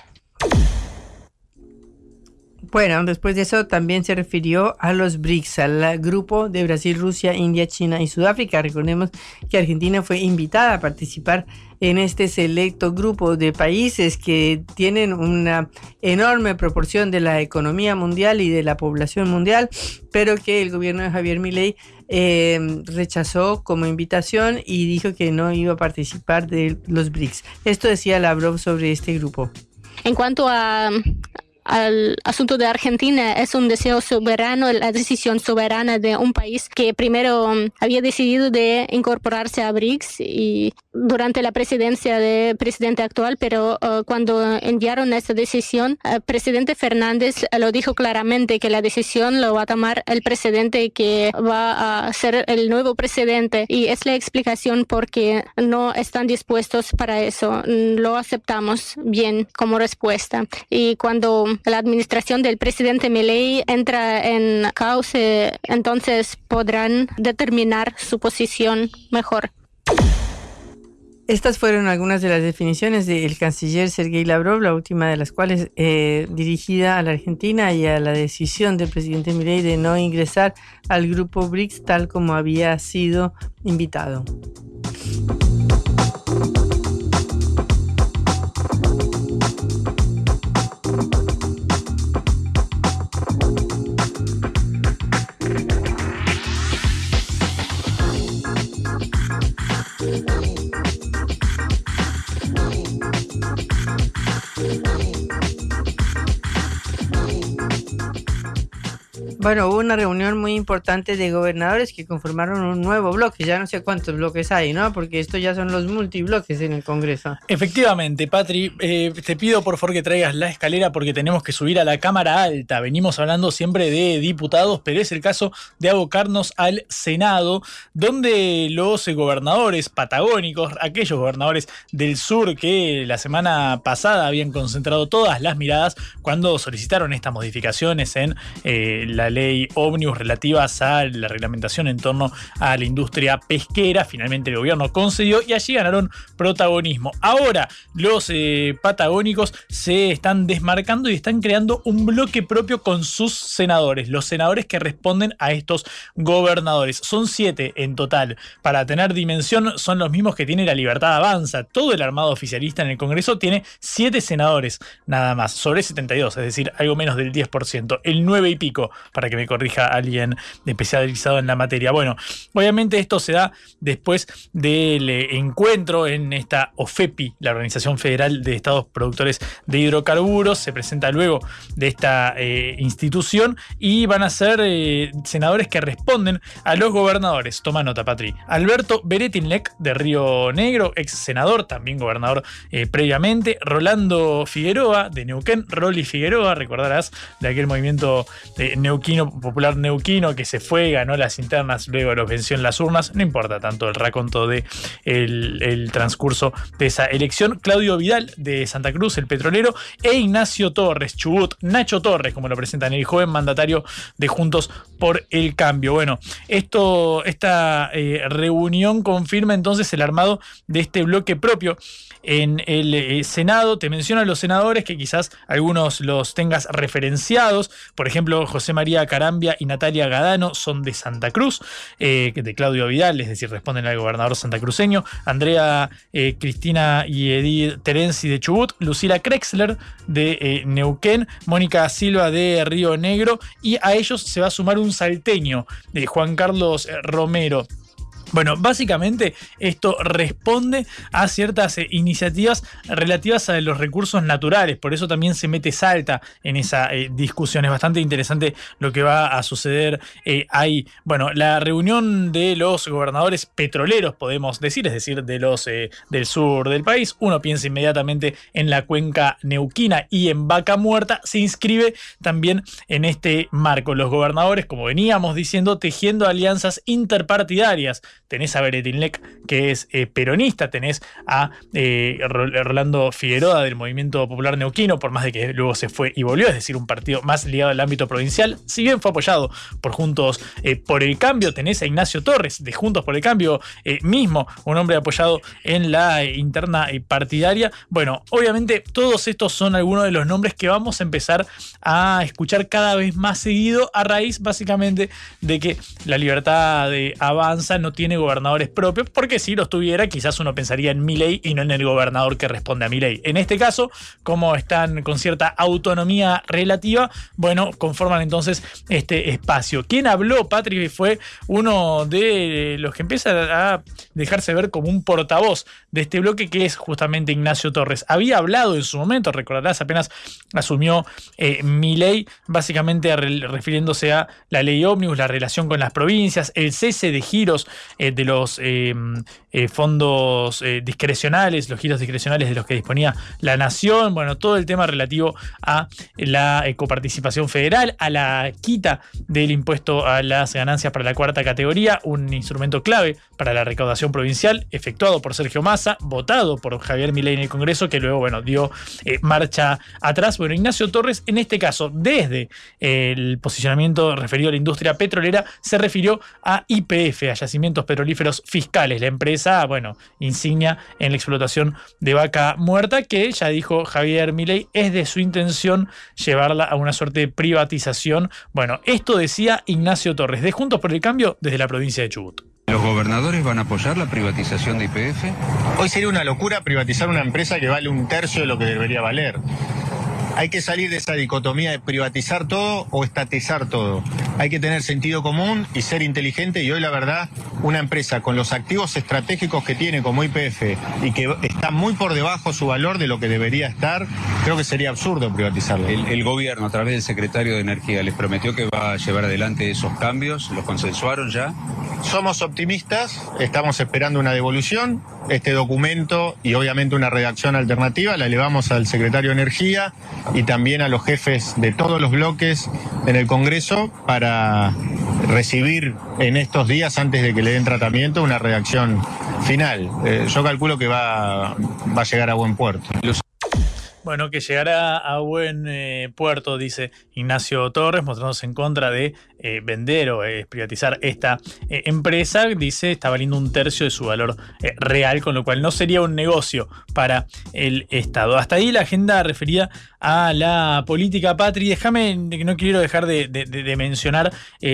bueno, después de eso también se refirió a los BRICS, al grupo de Brasil, Rusia, India, China y Sudáfrica. Recordemos que Argentina fue invitada a participar en este selecto grupo de países que tienen una enorme proporción de la economía mundial y de la población mundial, pero que el gobierno de Javier Milei eh, rechazó como invitación y dijo que no iba a participar de los BRICS. Esto decía Lavrov sobre este grupo. En cuanto a, al asunto de Argentina es un deseo soberano, la decisión soberana de un país que primero um, había decidido de incorporarse a BRICS y durante la presidencia del presidente actual, pero uh, cuando enviaron esa decisión, el presidente Fernández lo dijo claramente que la decisión lo va a tomar el presidente que va a ser el nuevo presidente y es la explicación porque no están dispuestos para eso. Lo aceptamos bien como respuesta. Y cuando la administración del presidente Milei entra en cauce, entonces podrán determinar su posición mejor. Estas fueron algunas de las definiciones del canciller Sergei Lavrov, la última de las cuales eh, dirigida a la Argentina y a la decisión del presidente Milei de no ingresar al grupo BRICS tal como había sido invitado. Bueno, hubo una reunión muy importante de gobernadores que conformaron un nuevo bloque. Ya no sé cuántos bloques hay, ¿no? Porque esto ya son los multibloques en el Congreso. Efectivamente, Patri, eh, te pido por favor que traigas la escalera porque tenemos que subir a la Cámara Alta. Venimos hablando siempre de diputados, pero es el caso de abocarnos al Senado, donde los gobernadores patagónicos, aquellos gobernadores del sur que la semana pasada habían concentrado todas las miradas cuando solicitaron estas modificaciones en eh, la ley ómnibus relativas a la reglamentación en torno a la industria pesquera. Finalmente el gobierno concedió y allí ganaron protagonismo. Ahora los eh, patagónicos se están desmarcando y están creando un bloque propio con sus senadores, los senadores que responden a estos gobernadores. Son siete en total. Para tener dimensión son los mismos que tiene la Libertad Avanza. Todo el armado oficialista en el Congreso tiene siete senadores nada más, sobre 72, es decir, algo menos del 10%. El 9 y pico para que me corrija alguien especializado en la materia. Bueno, obviamente esto se da después del eh, encuentro en esta OFEPI, la Organización Federal de Estados Productores de Hidrocarburos, se presenta luego de esta eh, institución y van a ser eh, senadores que responden a los gobernadores. Toma nota, Patri. Alberto Beretinlec de Río Negro, ex senador, también gobernador previamente. Rolando Figueroa de Neuquén, Rolly Figueroa, recordarás de aquel movimiento de Neuquén popular neuquino que se fue, ganó las internas, luego los venció en las urnas. No importa tanto el raconto de el, transcurso de esa elección. Claudio Vidal de Santa Cruz, el petrolero, e Ignacio Torres, Chubut, Nacho Torres, como lo presentan, el joven mandatario de Juntos por el Cambio. Bueno, esto, esta eh, reunión confirma entonces el armado de este bloque propio en el eh, Senado. Te menciono a los senadores que quizás algunos los tengas referenciados. Por ejemplo, José María Carambia y Natalia Gadano son de Santa Cruz, eh, de Claudio Vidal, es decir, responden al gobernador santacruceño. Andrea eh, Cristina y Edith Terenzi de Chubut, Lucila Krexler de Neuquén, Mónica Silva de Río Negro y a ellos se va a sumar un salteño de Juan Carlos Romero bueno, básicamente esto responde a ciertas eh, iniciativas relativas a los recursos naturales, por eso también se mete Salta en esa eh, discusión. Es bastante interesante lo que va a suceder eh, ahí. Bueno, la reunión de los gobernadores petroleros, podemos decir, es decir, de los del sur del país, uno piensa inmediatamente en la cuenca neuquina y en Vaca Muerta, se inscribe también en este marco. Los gobernadores, como veníamos diciendo, tejiendo alianzas interpartidarias tenés a Beretinlec, que es eh, peronista, tenés a eh, Rolando Figueroa del Movimiento Popular Neuquino, por más de que luego se fue y volvió, es decir, un partido más ligado al ámbito provincial, si bien fue apoyado por Juntos eh, por el Cambio, tenés a Ignacio Torres de Juntos por el Cambio mismo, un hombre apoyado en la interna partidaria. Bueno, obviamente todos estos son algunos de los nombres que vamos a empezar a escuchar cada vez más seguido a raíz básicamente de que la libertad de avanza no tiene gobernadores propios, porque si los tuviera, quizás uno pensaría en ley y no en el gobernador que responde a ley. En este caso, como están con cierta autonomía relativa, bueno, conforman entonces este espacio. Quien habló, Patrick, fue uno de los que empieza a dejarse ver como un portavoz de este bloque, que es justamente Ignacio Torres. Había hablado en su momento, recordarás, apenas asumió eh, ley básicamente refiriéndose a la ley ómnibus, la relación con las provincias, el cese de giros eh, de los eh, eh, fondos eh, discrecionales, los giros discrecionales de los que disponía la nación, bueno, todo el tema relativo a la coparticipación federal, a la quita del impuesto a las ganancias para la cuarta categoría, un instrumento clave para la recaudación provincial, efectuado por Sergio Massa, votado por Javier Milei en el Congreso, que luego, bueno, dio marcha atrás. Bueno, Ignacio Torres, en este caso, desde el posicionamiento referido a la industria petrolera, se refirió a IPF, a yacimientos petroleros fiscales. La empresa, bueno, insignia en la explotación de vaca muerta, que ya dijo Javier Milei, es de su intención llevarla a una suerte de privatización. Bueno, esto decía Ignacio Torres, de Juntos por el Cambio, desde la provincia de Chubut. ¿Los gobernadores van a apoyar la privatización de IPF? Hoy sería una locura privatizar una empresa que vale un tercio de lo que debería valer. Hay que salir de esa dicotomía de privatizar todo o estatizar todo. Hay que tener sentido común y ser inteligente y hoy la verdad, una empresa con los activos estratégicos que tiene como IPF y que está muy por debajo su valor de lo que debería estar, creo que sería absurdo privatizarlo. El, gobierno a través del secretario de Energía les prometió que va a llevar adelante esos cambios, ¿los consensuaron ya? Somos optimistas, estamos esperando una devolución, este documento y obviamente una redacción alternativa la elevamos al secretario de Energía y también a los jefes de todos los bloques en el Congreso para recibir en estos días, antes de que le den tratamiento, una reacción final. Eh, yo calculo que va, va a llegar a buen puerto. Bueno, que llegará a buen eh, puerto, dice Ignacio Torres, mostrándose en contra de eh, vender o eh, privatizar esta empresa. Dice, está valiendo un tercio de su valor real, con lo cual no sería un negocio para el Estado. Hasta ahí la agenda referida a la política patria. Déjame, no quiero dejar de, mencionar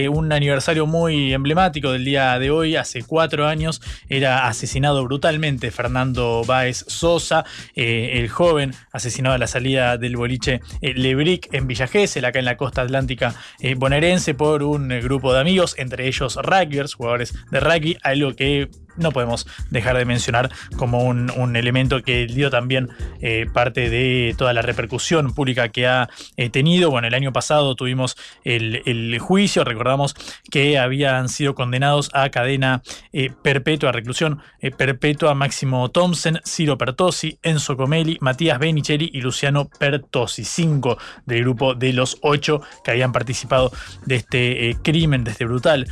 un aniversario muy emblemático del día de hoy. Hace cuatro años era asesinado brutalmente Fernando Báez Sosa, el joven asesinado a la salida del boliche eh, Lebric en Villa Gesell, acá en la costa atlántica eh, bonaerense, por un eh, grupo de amigos, entre ellos rugbyers, jugadores de rugby, algo que no podemos dejar de mencionar como un, elemento que dio también eh, parte de toda la repercusión pública que ha eh, tenido. Bueno, el año pasado tuvimos el, juicio, recordamos que habían sido condenados a cadena eh, perpetua, reclusión perpetua Máximo Thompson, Ciro Pertosi, Enzo Comelli, Matías Benicheri y Luciano Pertosi, cinco del grupo de los ocho que habían participado de este crimen, de este brutal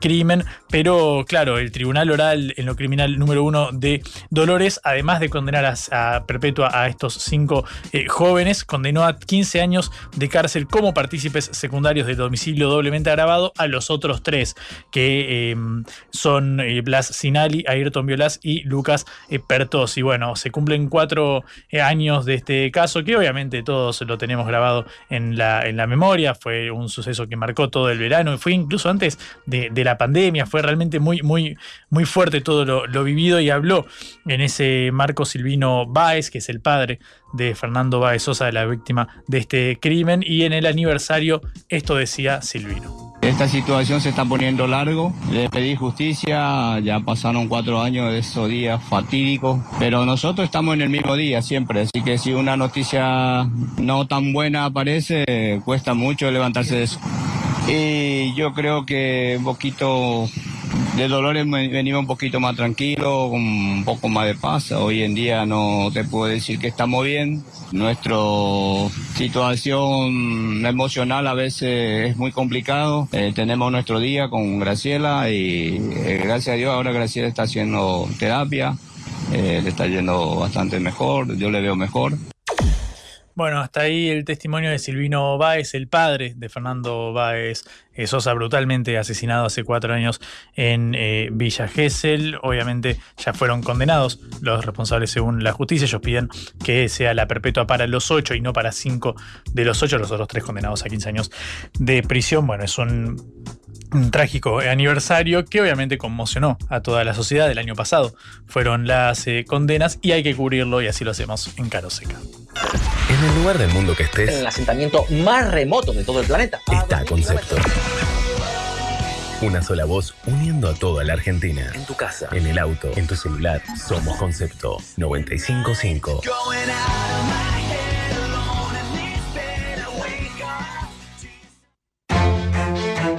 crimen, pero claro, el Tribunal Oral en lo criminal número uno de Dolores, además de condenar a, perpetua a estos cinco eh, jóvenes, condenó a 15 años de cárcel como partícipes secundarios de domicilio doblemente agravado a los otros tres, que em, son eh, Blas Sinali, Ayrton Violas y Lucas eh, Pertos. Y bueno, se cumplen cuatro años de este caso, que obviamente todos lo tenemos grabado en la, en la memoria. Fue un suceso que marcó todo el verano y fue incluso antes de, de la pandemia. Fue realmente muy, muy, muy fuerte todo lo, vivido y habló en ese Marco Silvino Báez, que es el padre de Fernando Báez Sosa, la víctima de este crimen, y en el aniversario esto decía Silvino. Esta situación se está poniendo largo, le pedí justicia, ya pasaron cuatro años de esos días fatídicos, pero nosotros estamos en el mismo día siempre, así que si una noticia no tan buena aparece, cuesta mucho levantarse de eso. Y yo creo que un poquito de Dolores venimos un poquito más tranquilo, un poco más de paz. Hoy en día no te puedo decir que estamos bien. Nuestra situación emocional a veces es muy complicado. Eh, tenemos nuestro día con Graciela y eh, gracias a Dios ahora Graciela está haciendo terapia. Eh, le está yendo bastante mejor, yo le veo mejor. Bueno, hasta ahí el testimonio de Silvino Báez, el padre de Fernando Báez Sosa, brutalmente asesinado hace cuatro años en eh, Villa Gesell. Obviamente ya fueron condenados los responsables según la justicia. Ellos piden que sea la perpetua para los ocho y no para cinco de los ocho, los otros tres condenados a 15 años de prisión. Bueno, es un un trágico aniversario que obviamente conmocionó a toda la sociedad del año pasado. Fueron las eh, condenas y hay que cubrirlo y así lo hacemos en Caro Seca. En el lugar del mundo que estés, en el asentamiento más remoto de todo el planeta, está Concepto. Una sola voz uniendo a toda la Argentina. En tu casa, en el auto, en tu celular. Somos Concepto 955.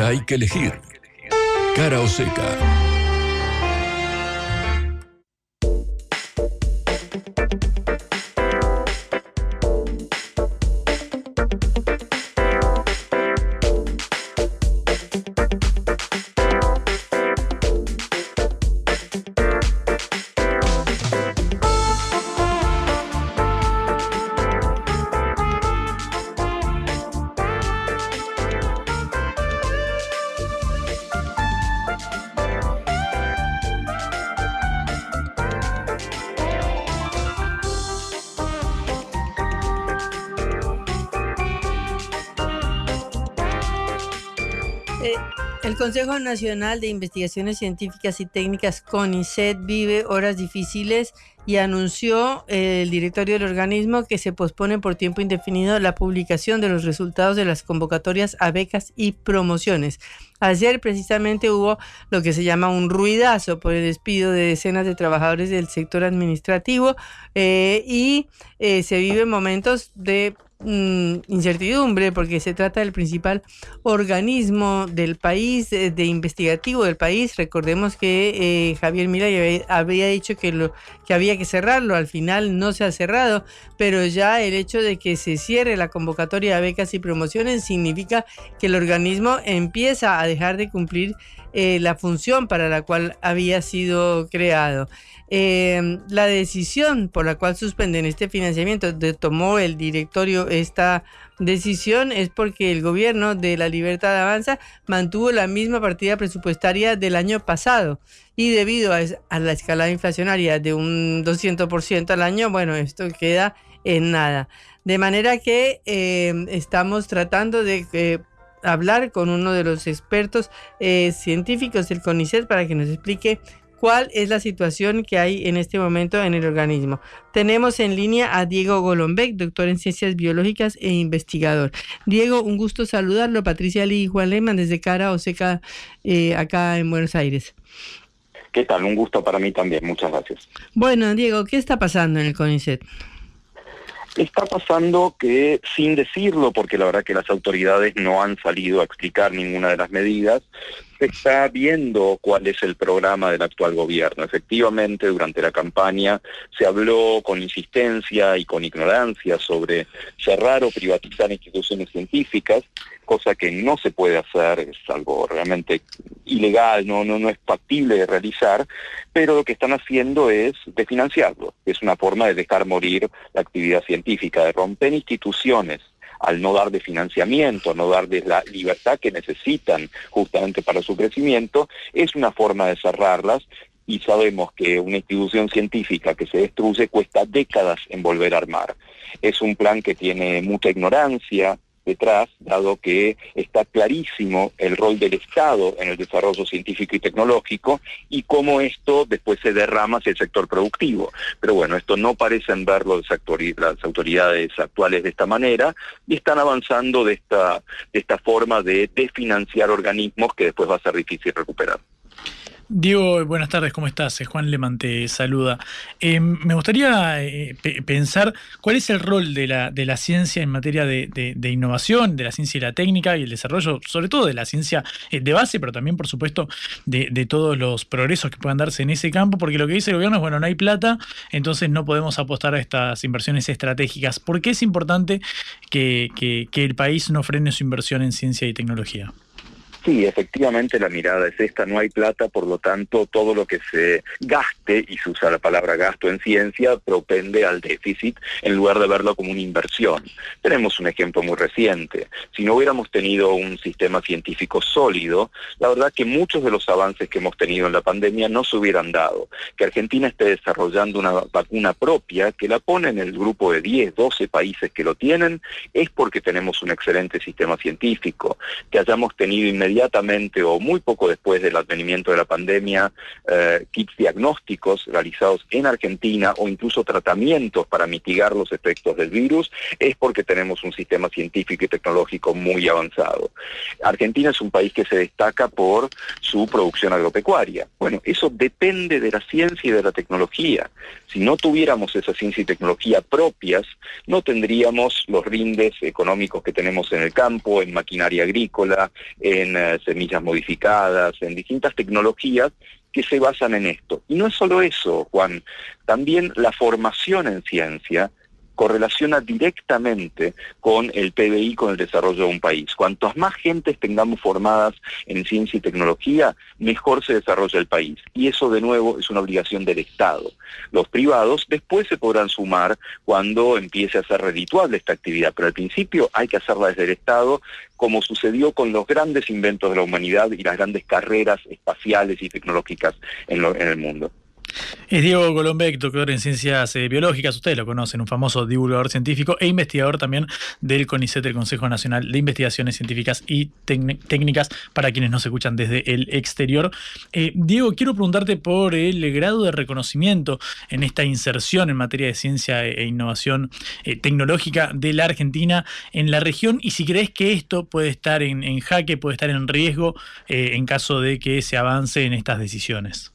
Hay que elegir. Cara o seca. Consejo Nacional de Investigaciones Científicas y Técnicas, CONICET, vive horas difíciles y anunció eh, el directorio del organismo que se pospone por tiempo indefinido la publicación de los resultados de las convocatorias a becas y promociones. Ayer precisamente hubo lo que se llama un ruidazo por el despido de decenas de trabajadores del sector administrativo eh, y eh, se viven momentos de mm, incertidumbre porque se trata del principal organismo del país, eh, de investigativo del país. Recordemos que eh, Javier Milei había, dicho que, que había que cerrarlo, al final no se ha cerrado, pero ya el hecho de que se cierre la convocatoria de becas y promociones significa que el organismo empieza a dejar de cumplir eh, la función para la cual había sido creado. Eh, la decisión por la cual suspenden este financiamiento, de, tomó el directorio esta decisión, es porque el gobierno de la Libertad Avanza mantuvo la misma partida presupuestaria del año pasado y debido a, la escalada inflacionaria de un 200% al año, bueno, esto queda en nada. De manera que eh, estamos tratando de eh, hablar con uno de los expertos eh, científicos del CONICET para que nos explique cuál es la situación que hay en este momento en el organismo. Tenemos en línea a Diego Golombek, doctor en ciencias biológicas e investigador. Diego, un gusto saludarlo. Patricia Lee y Juan Lehmann desde Cara Oseca, eh, acá en Buenos Aires. ¿Qué tal? Un gusto para mí también. Muchas gracias. Bueno, Diego, ¿qué está pasando en el CONICET? Está pasando que, sin decirlo, porque la verdad que las autoridades no han salido a explicar ninguna de las medidas, se está viendo cuál es el programa del actual gobierno. Efectivamente, durante la campaña se habló con insistencia y con ignorancia sobre cerrar o privatizar instituciones científicas, cosa que no se puede hacer, es algo realmente ilegal, no, no, no es factible de realizar, pero lo que están haciendo es desfinanciarlo, es una forma de dejar morir la actividad científica, de romper instituciones al no dar de financiamiento, no darles la libertad que necesitan justamente para su crecimiento, es una forma de cerrarlas y sabemos que una institución científica que se destruye cuesta décadas en volver a armar. Es un plan que tiene mucha ignorancia, detrás, dado que está clarísimo el rol del Estado en el desarrollo científico y tecnológico y cómo esto después se derrama hacia el sector productivo. Pero bueno, esto no parecen verlo las autoridades actuales de esta manera y están avanzando de esta, de esta forma de desfinanciar organismos que después va a ser difícil recuperar. Diego, buenas tardes, ¿cómo estás? Juan Leman te saluda. Eh, me gustaría eh, pensar cuál es el rol de la, de la ciencia en materia de, de, innovación, de la ciencia y la técnica y el desarrollo, sobre todo de la ciencia eh, de base, pero también, por supuesto, de, todos los progresos que puedan darse en ese campo, porque lo que dice el gobierno es, bueno, no hay plata, entonces no podemos apostar a estas inversiones estratégicas. ¿Por qué es importante que, que el país no frene su inversión en ciencia y tecnología? Sí, efectivamente la mirada es esta, no hay plata, por lo tanto todo lo que se gaste, y se usa la palabra gasto en ciencia, propende al déficit en lugar de verlo como una inversión. Tenemos un ejemplo muy reciente. Si no hubiéramos tenido un sistema científico sólido, la verdad que muchos de los avances que hemos tenido en la pandemia no se hubieran dado. Que Argentina esté desarrollando una vacuna propia, que la pone en el grupo de 10, 12 países que lo tienen, es porque tenemos un excelente sistema científico. Que hayamos tenido inmediatamente inmediatamente o muy poco después del advenimiento de la pandemia eh, kits diagnósticos realizados en Argentina o incluso tratamientos para mitigar los efectos del virus, es porque tenemos un sistema científico y tecnológico muy avanzado. Argentina es un país que se destaca por su producción agropecuaria. Bueno, eso depende de la ciencia y de la tecnología. Si no tuviéramos esa ciencia y tecnología propias, no tendríamos los rindes económicos que tenemos en el campo, en maquinaria agrícola, en eh, semillas modificadas, en distintas tecnologías que se basan en esto. Y no es solo eso, Juan, también la formación en ciencia correlaciona directamente con el PBI, con el desarrollo de un país. Cuantas más gentes tengamos formadas en ciencia y tecnología, mejor se desarrolla el país. Y eso, de nuevo, es una obligación del Estado. Los privados después se podrán sumar cuando empiece a ser redituable esta actividad, pero al principio hay que hacerla desde el Estado, como sucedió con los grandes inventos de la humanidad y las grandes carreras espaciales y tecnológicas en, en el mundo. Es Diego Golombek, doctor en ciencias eh, biológicas, ustedes lo conocen, un famoso divulgador científico e investigador también del CONICET, el Consejo Nacional de Investigaciones Científicas y Técnicas, para quienes nos escuchan desde el exterior. Eh, Diego, quiero preguntarte por el grado de reconocimiento en esta inserción en materia de ciencia e innovación eh, tecnológica de la Argentina en la región y si crees que esto puede estar en jaque, puede estar en riesgo en caso de que se avance en estas decisiones.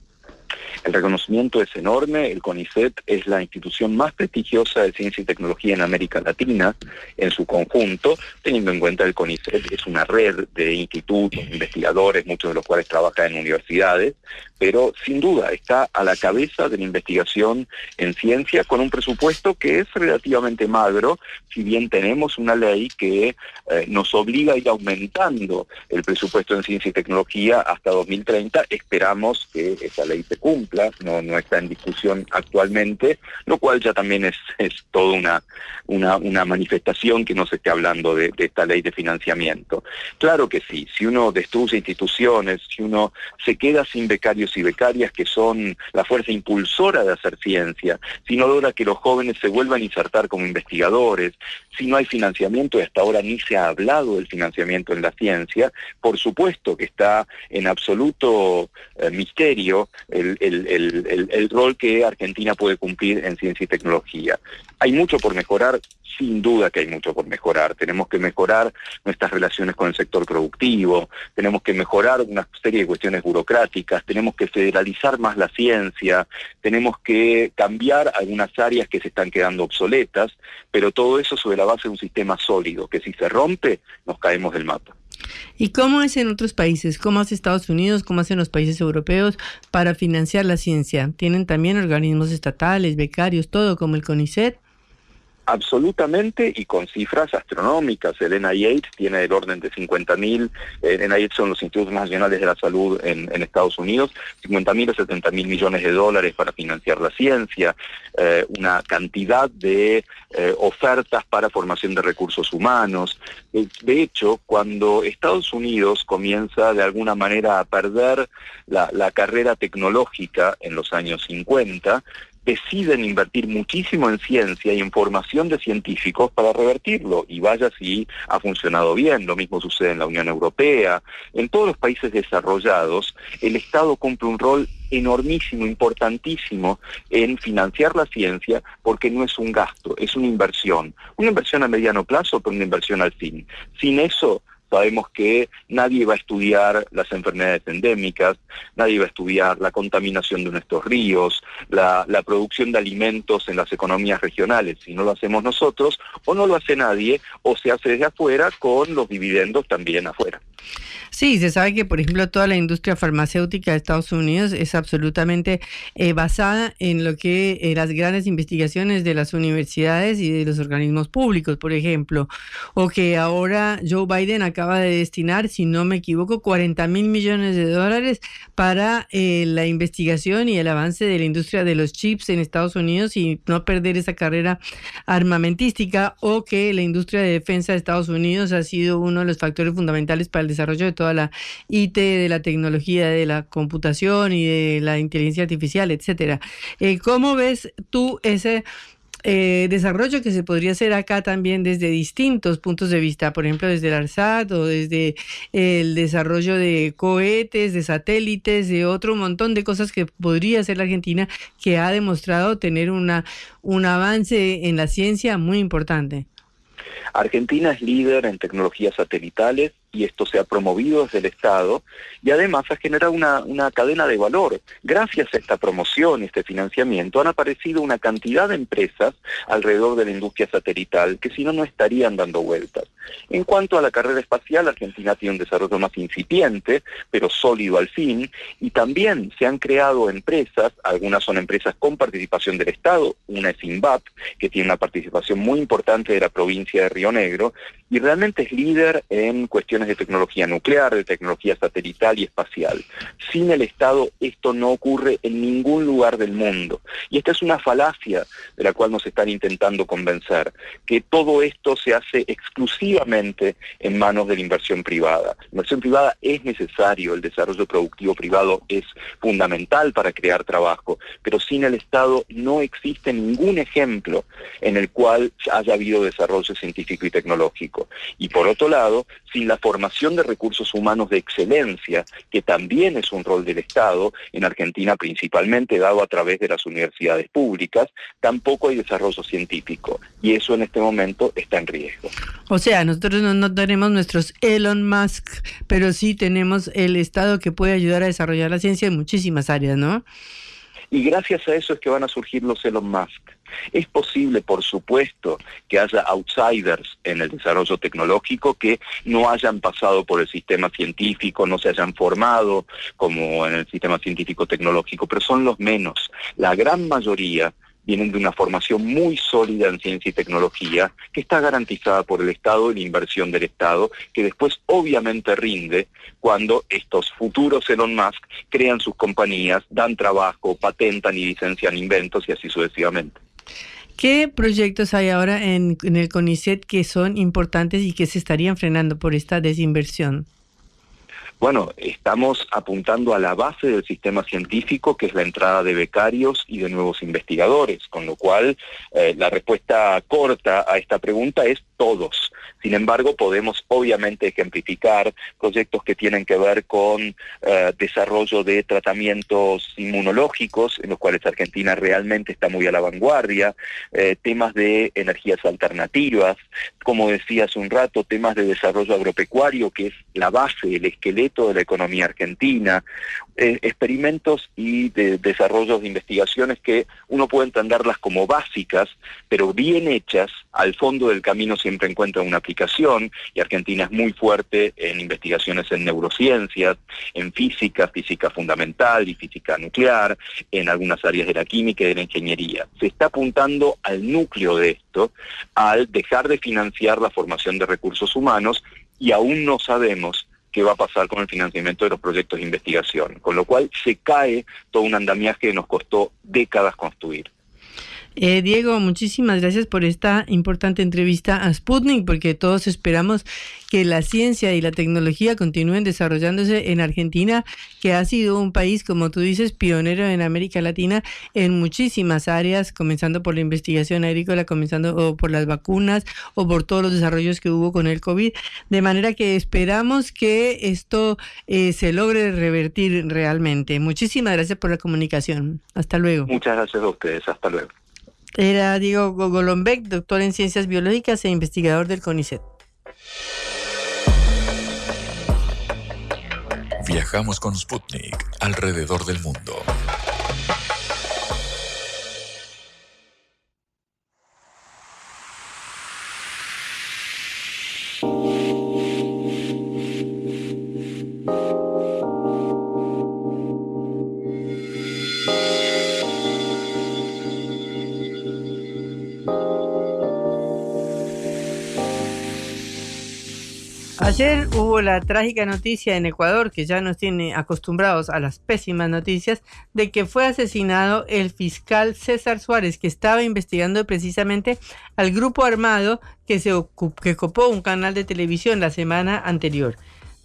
El reconocimiento es enorme, el CONICET es la institución más prestigiosa de ciencia y tecnología en América Latina en su conjunto, teniendo en cuenta que el CONICET es una red de institutos, investigadores, muchos de los cuales trabajan en universidades, pero sin duda está a la cabeza de la investigación en ciencia con un presupuesto que es relativamente magro, si bien tenemos una ley que eh, nos obliga a ir aumentando el presupuesto en ciencia y tecnología hasta 2030, esperamos que esa ley se cumpla, no, no está en discusión actualmente, lo cual ya también es, es toda una, una, una manifestación que no se esté hablando de, esta ley de financiamiento. Claro que sí, si uno destruye instituciones, si uno se queda sin becarios y becarias que son la fuerza impulsora de hacer ciencia, si no logra que los jóvenes se vuelvan a insertar como investigadores, si no hay financiamiento y hasta ahora ni se ha hablado del financiamiento en la ciencia, por supuesto que está en absoluto eh, misterio el rol que Argentina puede cumplir en ciencia y tecnología. Hay mucho por mejorar, sin duda que hay mucho por mejorar. Tenemos que mejorar nuestras relaciones con el sector productivo, tenemos que mejorar una serie de cuestiones burocráticas, tenemos que federalizar más la ciencia, tenemos que cambiar algunas áreas que se están quedando obsoletas, pero todo eso sobre la base de un sistema sólido, que si se rompe, nos caemos del mapa. ¿Y cómo es en otros países? ¿Cómo hace Estados Unidos? ¿Cómo hacen los países europeos para financiar la ciencia? ¿Tienen también organismos estatales, becarios, todo como el CONICET? Absolutamente y con cifras astronómicas. El NIH tiene el orden de 50 mil, el NIH son los Institutos Nacionales de la Salud en, Estados Unidos, 50 mil o 70 mil millones de dólares para financiar la ciencia, eh, una cantidad de eh, ofertas para formación de recursos humanos. De hecho, cuando Estados Unidos comienza de alguna manera a perder la carrera tecnológica en los años 50, deciden invertir muchísimo en ciencia y en formación de científicos para revertirlo. Y vaya si ha funcionado bien. Lo mismo sucede en la Unión Europea. En todos los países desarrollados, el Estado cumple un rol enormísimo, importantísimo en financiar la ciencia porque no es un gasto, es una inversión. Una inversión a mediano plazo, pero una inversión al fin. Sin eso, Sabemos que nadie va a estudiar las enfermedades endémicas, nadie va a estudiar la contaminación de nuestros ríos, la, producción de alimentos en las economías regionales. Si no lo hacemos nosotros, o no lo hace nadie, o se hace desde afuera con los dividendos también afuera. Sí, se sabe que, por ejemplo, toda la industria farmacéutica de Estados Unidos es absolutamente eh, basada en lo que eh, las grandes investigaciones de las universidades y de los organismos públicos, por ejemplo, o que ahora Joe Biden acaba de destinar, si no me equivoco, 40 mil millones de dólares para eh, la investigación y el avance de la industria de los chips en Estados Unidos y no perder esa carrera armamentística, o que la industria de defensa de Estados Unidos ha sido uno de los factores fundamentales para el desarrollo de todo la IT, de la tecnología, de la computación y de la inteligencia artificial, etcétera. Eh, ¿Cómo ves tú ese eh, desarrollo que se podría hacer acá también desde distintos puntos de vista, por ejemplo desde el ARSAT o desde el desarrollo de cohetes, de satélites, de otro montón de cosas que podría hacer la Argentina que ha demostrado tener una, un avance en la ciencia muy importante? Argentina es líder en tecnologías satelitales, y esto se ha promovido desde el Estado y además ha generado una, una cadena de valor. Gracias a esta promoción y este financiamiento han aparecido una cantidad de empresas alrededor de la industria satelital que si no, no estarían dando vueltas. En cuanto a la carrera espacial, Argentina tiene un desarrollo más incipiente, pero sólido al fin, y también se han creado empresas, algunas son empresas con participación del Estado, una es INVAP, que tiene una participación muy importante de la provincia de Río Negro, y realmente es líder en cuestiones de tecnología nuclear, de tecnología satelital y espacial. Sin el Estado esto no ocurre en ningún lugar del mundo. Y esta es una falacia de la cual nos están intentando convencer, que todo esto se hace exclusivamente en manos de la inversión privada. La inversión privada es necesario, el desarrollo productivo privado es fundamental para crear trabajo, pero sin el Estado no existe ningún ejemplo en el cual haya habido desarrollo científico y tecnológico. Y por otro lado, sin la formación de recursos humanos de excelencia, que también es un rol del Estado, en Argentina principalmente dado a través de las universidades públicas, tampoco hay desarrollo científico. Y eso en este momento está en riesgo. O sea, nosotros no, no tenemos nuestros Elon Musk, pero sí tenemos el Estado que puede ayudar a desarrollar la ciencia en muchísimas áreas, ¿no? Y gracias a eso es que van a surgir los Elon Musk. Es posible, por supuesto, que haya outsiders en el desarrollo tecnológico que no hayan pasado por el sistema científico, no se hayan formado como en el sistema científico tecnológico, pero son los menos. La gran mayoría vienen de una formación muy sólida en ciencia y tecnología, que está garantizada por el Estado y la inversión del Estado, que después obviamente rinde cuando estos futuros Elon Musk crean sus compañías, dan trabajo, patentan y licencian inventos y así sucesivamente. ¿Qué proyectos hay ahora en, en, el CONICET que son importantes y que se estarían frenando por esta desinversión? Bueno, estamos apuntando a la base del sistema científico, que es la entrada de becarios y de nuevos investigadores, con lo cual eh, la respuesta corta a esta pregunta es todos. Sin embargo, podemos obviamente ejemplificar proyectos que tienen que ver con eh, desarrollo de tratamientos inmunológicos, en los cuales Argentina realmente está muy a la vanguardia, eh, temas de energías alternativas, como decía hace un rato, temas de desarrollo agropecuario, que es la base, el esqueleto de la economía argentina, eh, experimentos y de desarrollos de investigaciones que uno puede entenderlas como básicas, pero bien hechas, al fondo del camino siempre encuentra una aplicación, y Argentina es muy fuerte en investigaciones en neurociencias, en física, física fundamental y física nuclear, en algunas áreas de la química y de la ingeniería. Se está apuntando al núcleo de esto, al dejar de financiar la formación de recursos humanos, y aún no sabemos qué va a pasar con el financiamiento de los proyectos de investigación, con lo cual se cae todo un andamiaje que nos costó décadas construir. Eh, Diego, muchísimas gracias por esta importante entrevista a Sputnik, porque todos esperamos que la ciencia y la tecnología continúen desarrollándose en Argentina, que ha sido un país, como tú dices, pionero en América Latina en muchísimas áreas, comenzando por la investigación agrícola, comenzando por las vacunas o por todos los desarrollos que hubo con el COVID. De manera que esperamos que esto eh, se logre revertir realmente. Muchísimas gracias por la comunicación. Hasta luego. Muchas gracias a ustedes. Hasta luego. Era Diego Golombek, doctor en ciencias biológicas e investigador del CONICET. Viajamos con Sputnik alrededor del mundo. Ayer hubo la trágica noticia en Ecuador, que ya nos tiene acostumbrados a las pésimas noticias, de que fue asesinado el fiscal César Suárez, que estaba investigando precisamente al grupo armado que, se que copó un canal de televisión la semana anterior.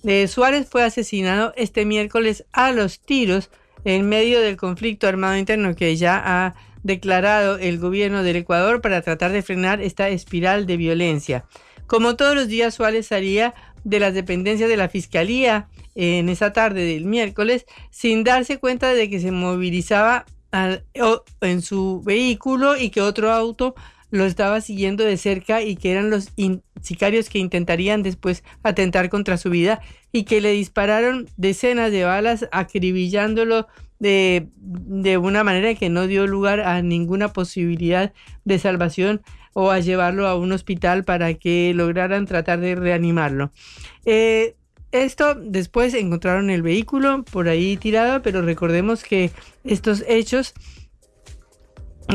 Eh, Suárez fue asesinado este miércoles a los tiros en medio del conflicto armado interno que ya ha declarado el gobierno del Ecuador para tratar de frenar esta espiral de violencia. Como todos los días, Suárez salía de las dependencias de la Fiscalía en esa tarde del miércoles sin darse cuenta de que se movilizaba en su vehículo y que otro auto lo estaba siguiendo de cerca y que eran los sicarios que intentarían después atentar contra su vida y que le dispararon decenas de balas acribillándolo de, de una manera que no dio lugar a ninguna posibilidad de salvación o a llevarlo a un hospital para que lograran tratar de reanimarlo. Eh, esto después encontraron el vehículo por ahí tirado, pero recordemos que estos hechos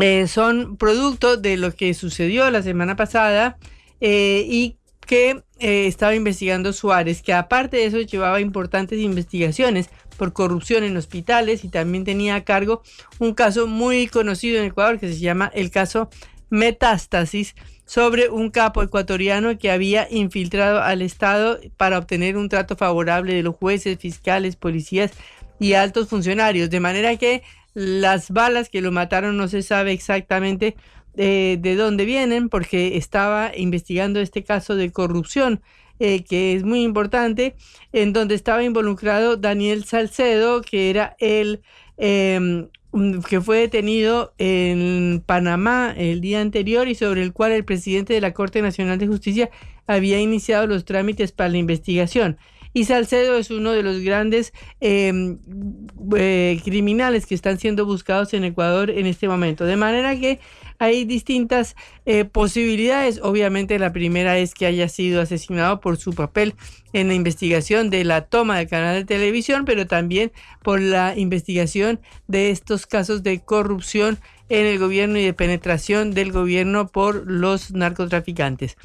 eh, son producto de lo que sucedió la semana pasada eh, y que estaba investigando Suárez, que aparte de eso llevaba importantes investigaciones por corrupción en hospitales y también tenía a cargo un caso muy conocido en Ecuador que se llama el caso Metástasis sobre un capo ecuatoriano que había infiltrado al Estado para obtener un trato favorable de los jueces, fiscales, policías y altos funcionarios. De manera que las balas que lo mataron no se sabe exactamente eh, de dónde vienen porque estaba investigando este caso de corrupción. Eh, que es muy importante, en donde estaba involucrado Daniel Salcedo, que era el em, que fue detenido en Panamá el día anterior y sobre el cual el presidente de la Corte Nacional de Justicia había iniciado los trámites para la investigación. Y Salcedo es uno de los grandes em, eh, criminales que están siendo buscados en Ecuador en este momento. De manera que hay distintas eh, posibilidades. Obviamente la primera es que haya sido asesinado por su papel en la investigación de la toma del canal de televisión, pero también por la investigación de estos casos de corrupción en el gobierno y de penetración del gobierno por los narcotraficantes.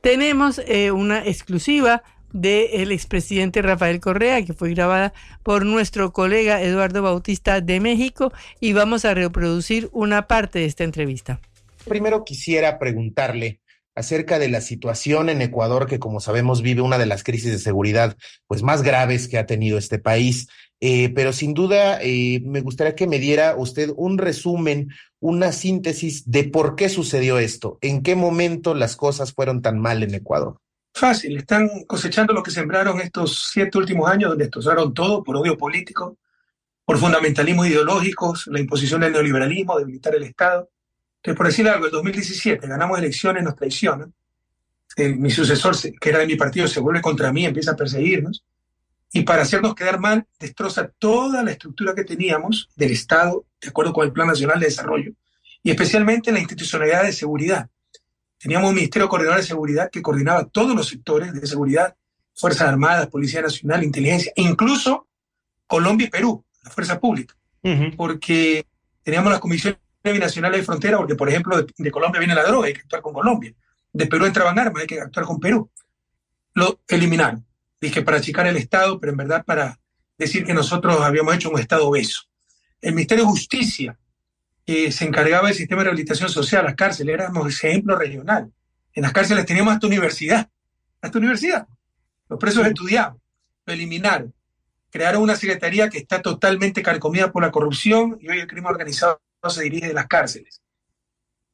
Tenemos eh, una exclusiva del expresidente Rafael Correa, que fue grabada por nuestro colega Eduardo Bautista de México, y vamos a reproducir una parte de esta entrevista. Primero quisiera preguntarle acerca de la situación en Ecuador, que como sabemos vive una de las crisis de seguridad pues más graves que ha tenido este país. Eh, pero sin duda eh, me gustaría que me diera usted un resumen, una síntesis de por qué sucedió esto, en qué momento las cosas fueron tan mal en Ecuador. Fácil, están cosechando lo que sembraron estos siete últimos años, donde destrozaron todo por odio político, por fundamentalismos ideológicos, la imposición del neoliberalismo, debilitar el Estado. Entonces, por decir algo, el 2017 ganamos elecciones, nos traicionan. mi sucesor, que era de mi partido, se vuelve contra mí, empieza a perseguirnos. Y para hacernos quedar mal, destroza toda la estructura que teníamos del Estado, de acuerdo con el Plan Nacional de Desarrollo, y especialmente la institucionalidad de seguridad. Teníamos un Ministerio Coordinador de Seguridad que coordinaba todos los sectores de seguridad, Fuerzas Armadas, Policía Nacional, Inteligencia, e incluso Colombia y Perú, la Fuerza Pública, porque teníamos las comisiones binacionales de frontera, porque por ejemplo de, Colombia viene la droga, hay que actuar con Colombia, de Perú entraban armas, hay que actuar con Perú. Lo eliminaron, dije para achicar el Estado, pero en verdad para decir que nosotros habíamos hecho un Estado obeso. El Ministerio de Justicia que se encargaba del sistema de rehabilitación social, las cárceles, éramos ejemplo regional. En las cárceles teníamos hasta universidad, hasta universidad. Los presos estudiaban, lo eliminaron. Crearon una secretaría que está totalmente carcomida por la corrupción y hoy el crimen organizado se dirige de las cárceles.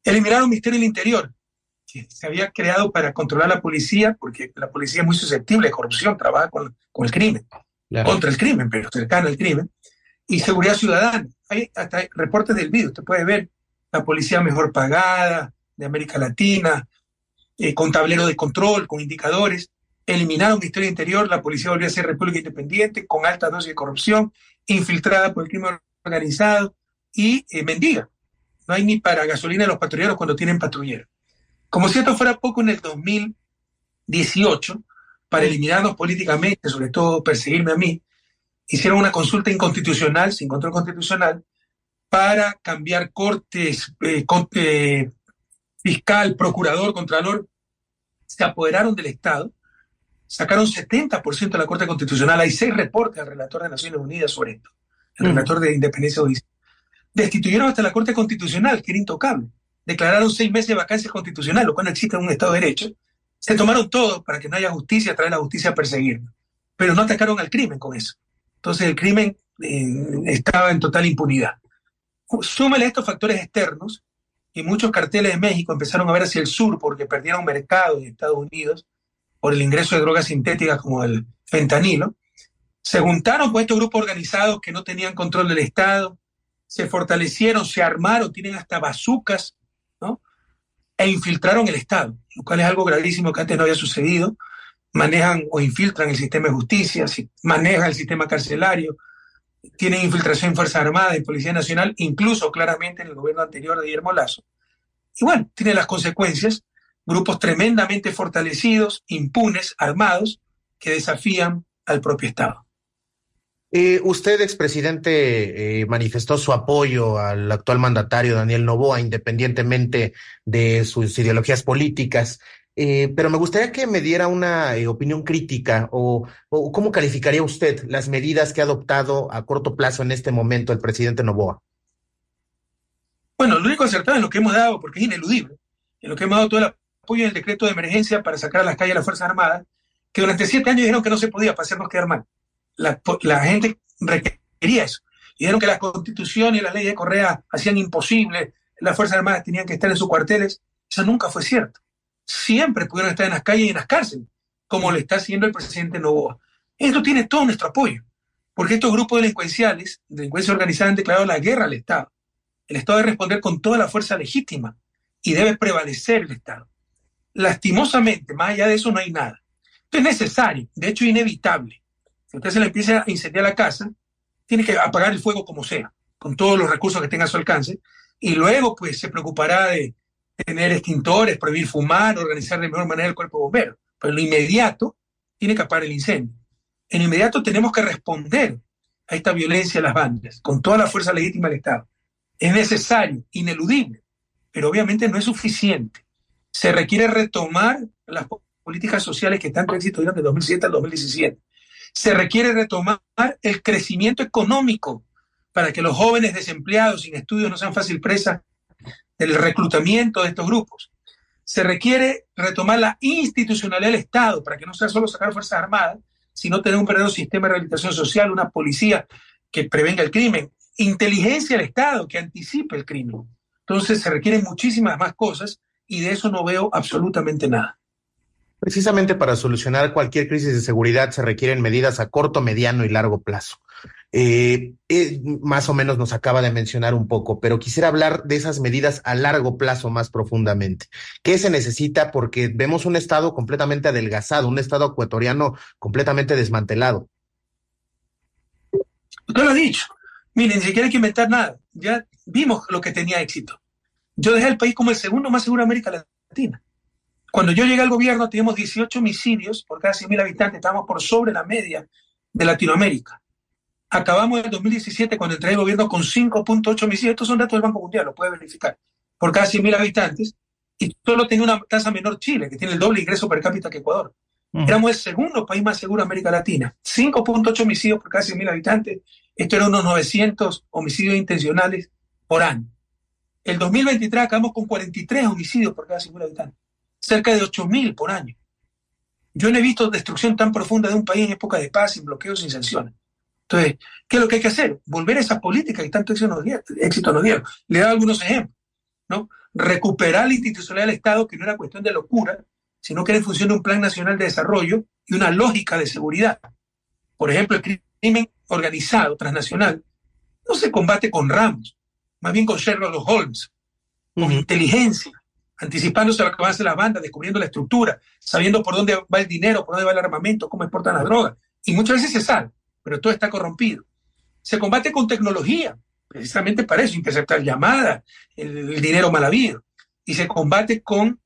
Eliminaron el Ministerio del Interior, que se había creado para controlar la policía, porque la policía es muy susceptible de corrupción, trabaja con, con el crimen, contra el crimen, pero cercano al crimen y seguridad ciudadana. Hay hasta reportes del video, usted puede ver la policía mejor pagada de América Latina, eh, con tablero de control, con indicadores. Eliminaron el Ministerio Interior, la policía volvió a ser república independiente, con alta dosis de corrupción, infiltrada por el crimen organizado y eh, mendiga. No hay ni para gasolina de los patrulleros cuando tienen patrulleros. Como si esto fuera poco en el 2018, para eliminarnos políticamente, sobre todo perseguirme a mí, hicieron una consulta inconstitucional, sin control constitucional, para cambiar cortes, eh, fiscal, procurador, contralor, se apoderaron del Estado, sacaron 70% de la Corte Constitucional, hay seis reportes al relator de Naciones Unidas sobre esto, el relator de Independencia Judicial. Destituyeron hasta la Corte Constitucional, que era intocable. Declararon seis meses de vacancia constitucional, lo cual no existe en un Estado de Derecho. Se tomaron todo para que no haya justicia, traer la justicia a perseguirnos. Pero no atacaron al crimen con eso. Entonces el crimen eh, estaba en total impunidad. Súmale a estos factores externos, y muchos carteles de México empezaron a ver hacia el sur porque perdieron mercado en Estados Unidos por el ingreso de drogas sintéticas como el fentanilo. Se juntaron con estos grupos organizados que no tenían control del Estado, se fortalecieron, se armaron, tienen hasta bazucas, ¿no? e infiltraron el Estado, lo cual es algo gravísimo que antes no había sucedido. Manejan o infiltran el sistema de justicia, manejan el sistema carcelario, tienen infiltración en Fuerzas Armadas y Policía Nacional, incluso claramente en el gobierno anterior de Guillermo Lazo. Y bueno, tiene las consecuencias, grupos tremendamente fortalecidos, impunes, armados, que desafían al propio Estado. Eh, usted, expresidente, eh, manifestó su apoyo al actual mandatario Daniel Novoa, independientemente de sus ideologías políticas. Eh, pero me gustaría que me diera una eh, opinión crítica o, cómo calificaría usted las medidas que ha adoptado a corto plazo en este momento el presidente Novoa. Bueno, lo único acertado es lo que hemos dado, porque es ineludible, en lo que hemos dado todo el apoyo del decreto de emergencia para sacar a las calles a las Fuerzas Armadas, que durante siete años dijeron que no se podía para hacernos quedar mal. La, gente requería eso. Dijeron que la constitución y la ley de Correa hacían imposible, las Fuerzas Armadas tenían que estar en sus cuarteles. Eso nunca fue cierto siempre pudieron estar en las calles y en las cárceles, como le está haciendo el presidente Novoa. Esto tiene todo nuestro apoyo, porque estos grupos delincuenciales, delincuencia organizada, han declarado la guerra al Estado. El Estado debe responder con toda la fuerza legítima y debe prevalecer el Estado. Lastimosamente, más allá de eso, no hay nada. Esto es necesario, de hecho inevitable. Si usted se le empieza a incendiar la casa, tiene que apagar el fuego como sea, con todos los recursos que tenga a su alcance, y luego pues se preocupará de tener extintores, prohibir fumar, organizar de mejor manera el cuerpo de bomberos. Pero en lo inmediato tiene que apagar el incendio. En lo inmediato tenemos que responder a esta violencia de las bandas con toda la fuerza legítima del Estado. Es necesario, ineludible, pero obviamente no es suficiente. Se requiere retomar las políticas sociales que tanto éxito dieron de 2007 al 2017. Se requiere retomar el crecimiento económico para que los jóvenes desempleados sin estudios no sean fácil presa del reclutamiento de estos grupos. Se requiere retomar la institucionalidad del Estado para que no sea solo sacar Fuerzas Armadas, sino tener un verdadero sistema de rehabilitación social, una policía que prevenga el crimen, inteligencia del Estado que anticipe el crimen. Entonces se requieren muchísimas más cosas y de eso no veo absolutamente nada. Precisamente para solucionar cualquier crisis de seguridad se requieren medidas a corto, mediano y largo plazo. Eh, eh, más o menos nos acaba de mencionar un poco, pero quisiera hablar de esas medidas a largo plazo más profundamente. ¿Qué se necesita? Porque vemos un Estado completamente adelgazado, un Estado ecuatoriano completamente desmantelado. Usted lo ha dicho. Miren, ni siquiera hay que inventar nada. Ya vimos lo que tenía éxito. Yo dejé el país como el segundo más seguro de América Latina. Cuando yo llegué al gobierno teníamos 18 homicidios por cada 100.000 habitantes, estábamos por sobre la media de Latinoamérica. Acabamos en el 2017 cuando entré el gobierno con 5.8 homicidios. Estos son datos del Banco Mundial, lo puede verificar. Por cada 100.000 habitantes. Y solo tenía una tasa menor Chile, que tiene el doble ingreso per cápita que Ecuador. Éramos el segundo país más seguro de América Latina. 5.8 homicidios por cada 100.000 habitantes. Esto eran unos 900 homicidios intencionales por año. El 2023 acabamos con 43 homicidios por cada 100.000 habitantes. Cerca de 8.000 por año. Yo no he visto destrucción tan profunda de un país en época de paz, sin bloqueos, sin sanciones. Entonces, ¿qué es lo que hay que hacer? Volver a esas políticas que tanto éxito nos dieron. Éxito nos dieron. Le he dado algunos ejemplos. ¿no? Recuperar la institucionalidad del Estado, que no era cuestión de locura, sino que era en función de un plan nacional de desarrollo y una lógica de seguridad. Por ejemplo, el crimen organizado transnacional no se combate con ramos, más bien con Sherlock Holmes, con inteligencia, anticipándose a lo que van a hacer las bandas, descubriendo la estructura, sabiendo por dónde va el dinero, por dónde va el armamento, cómo exportan las drogas. Y muchas veces se sabe pero todo está corrompido. Se combate con tecnología, precisamente para eso, interceptar llamadas, el, dinero mal habido. Y se combate con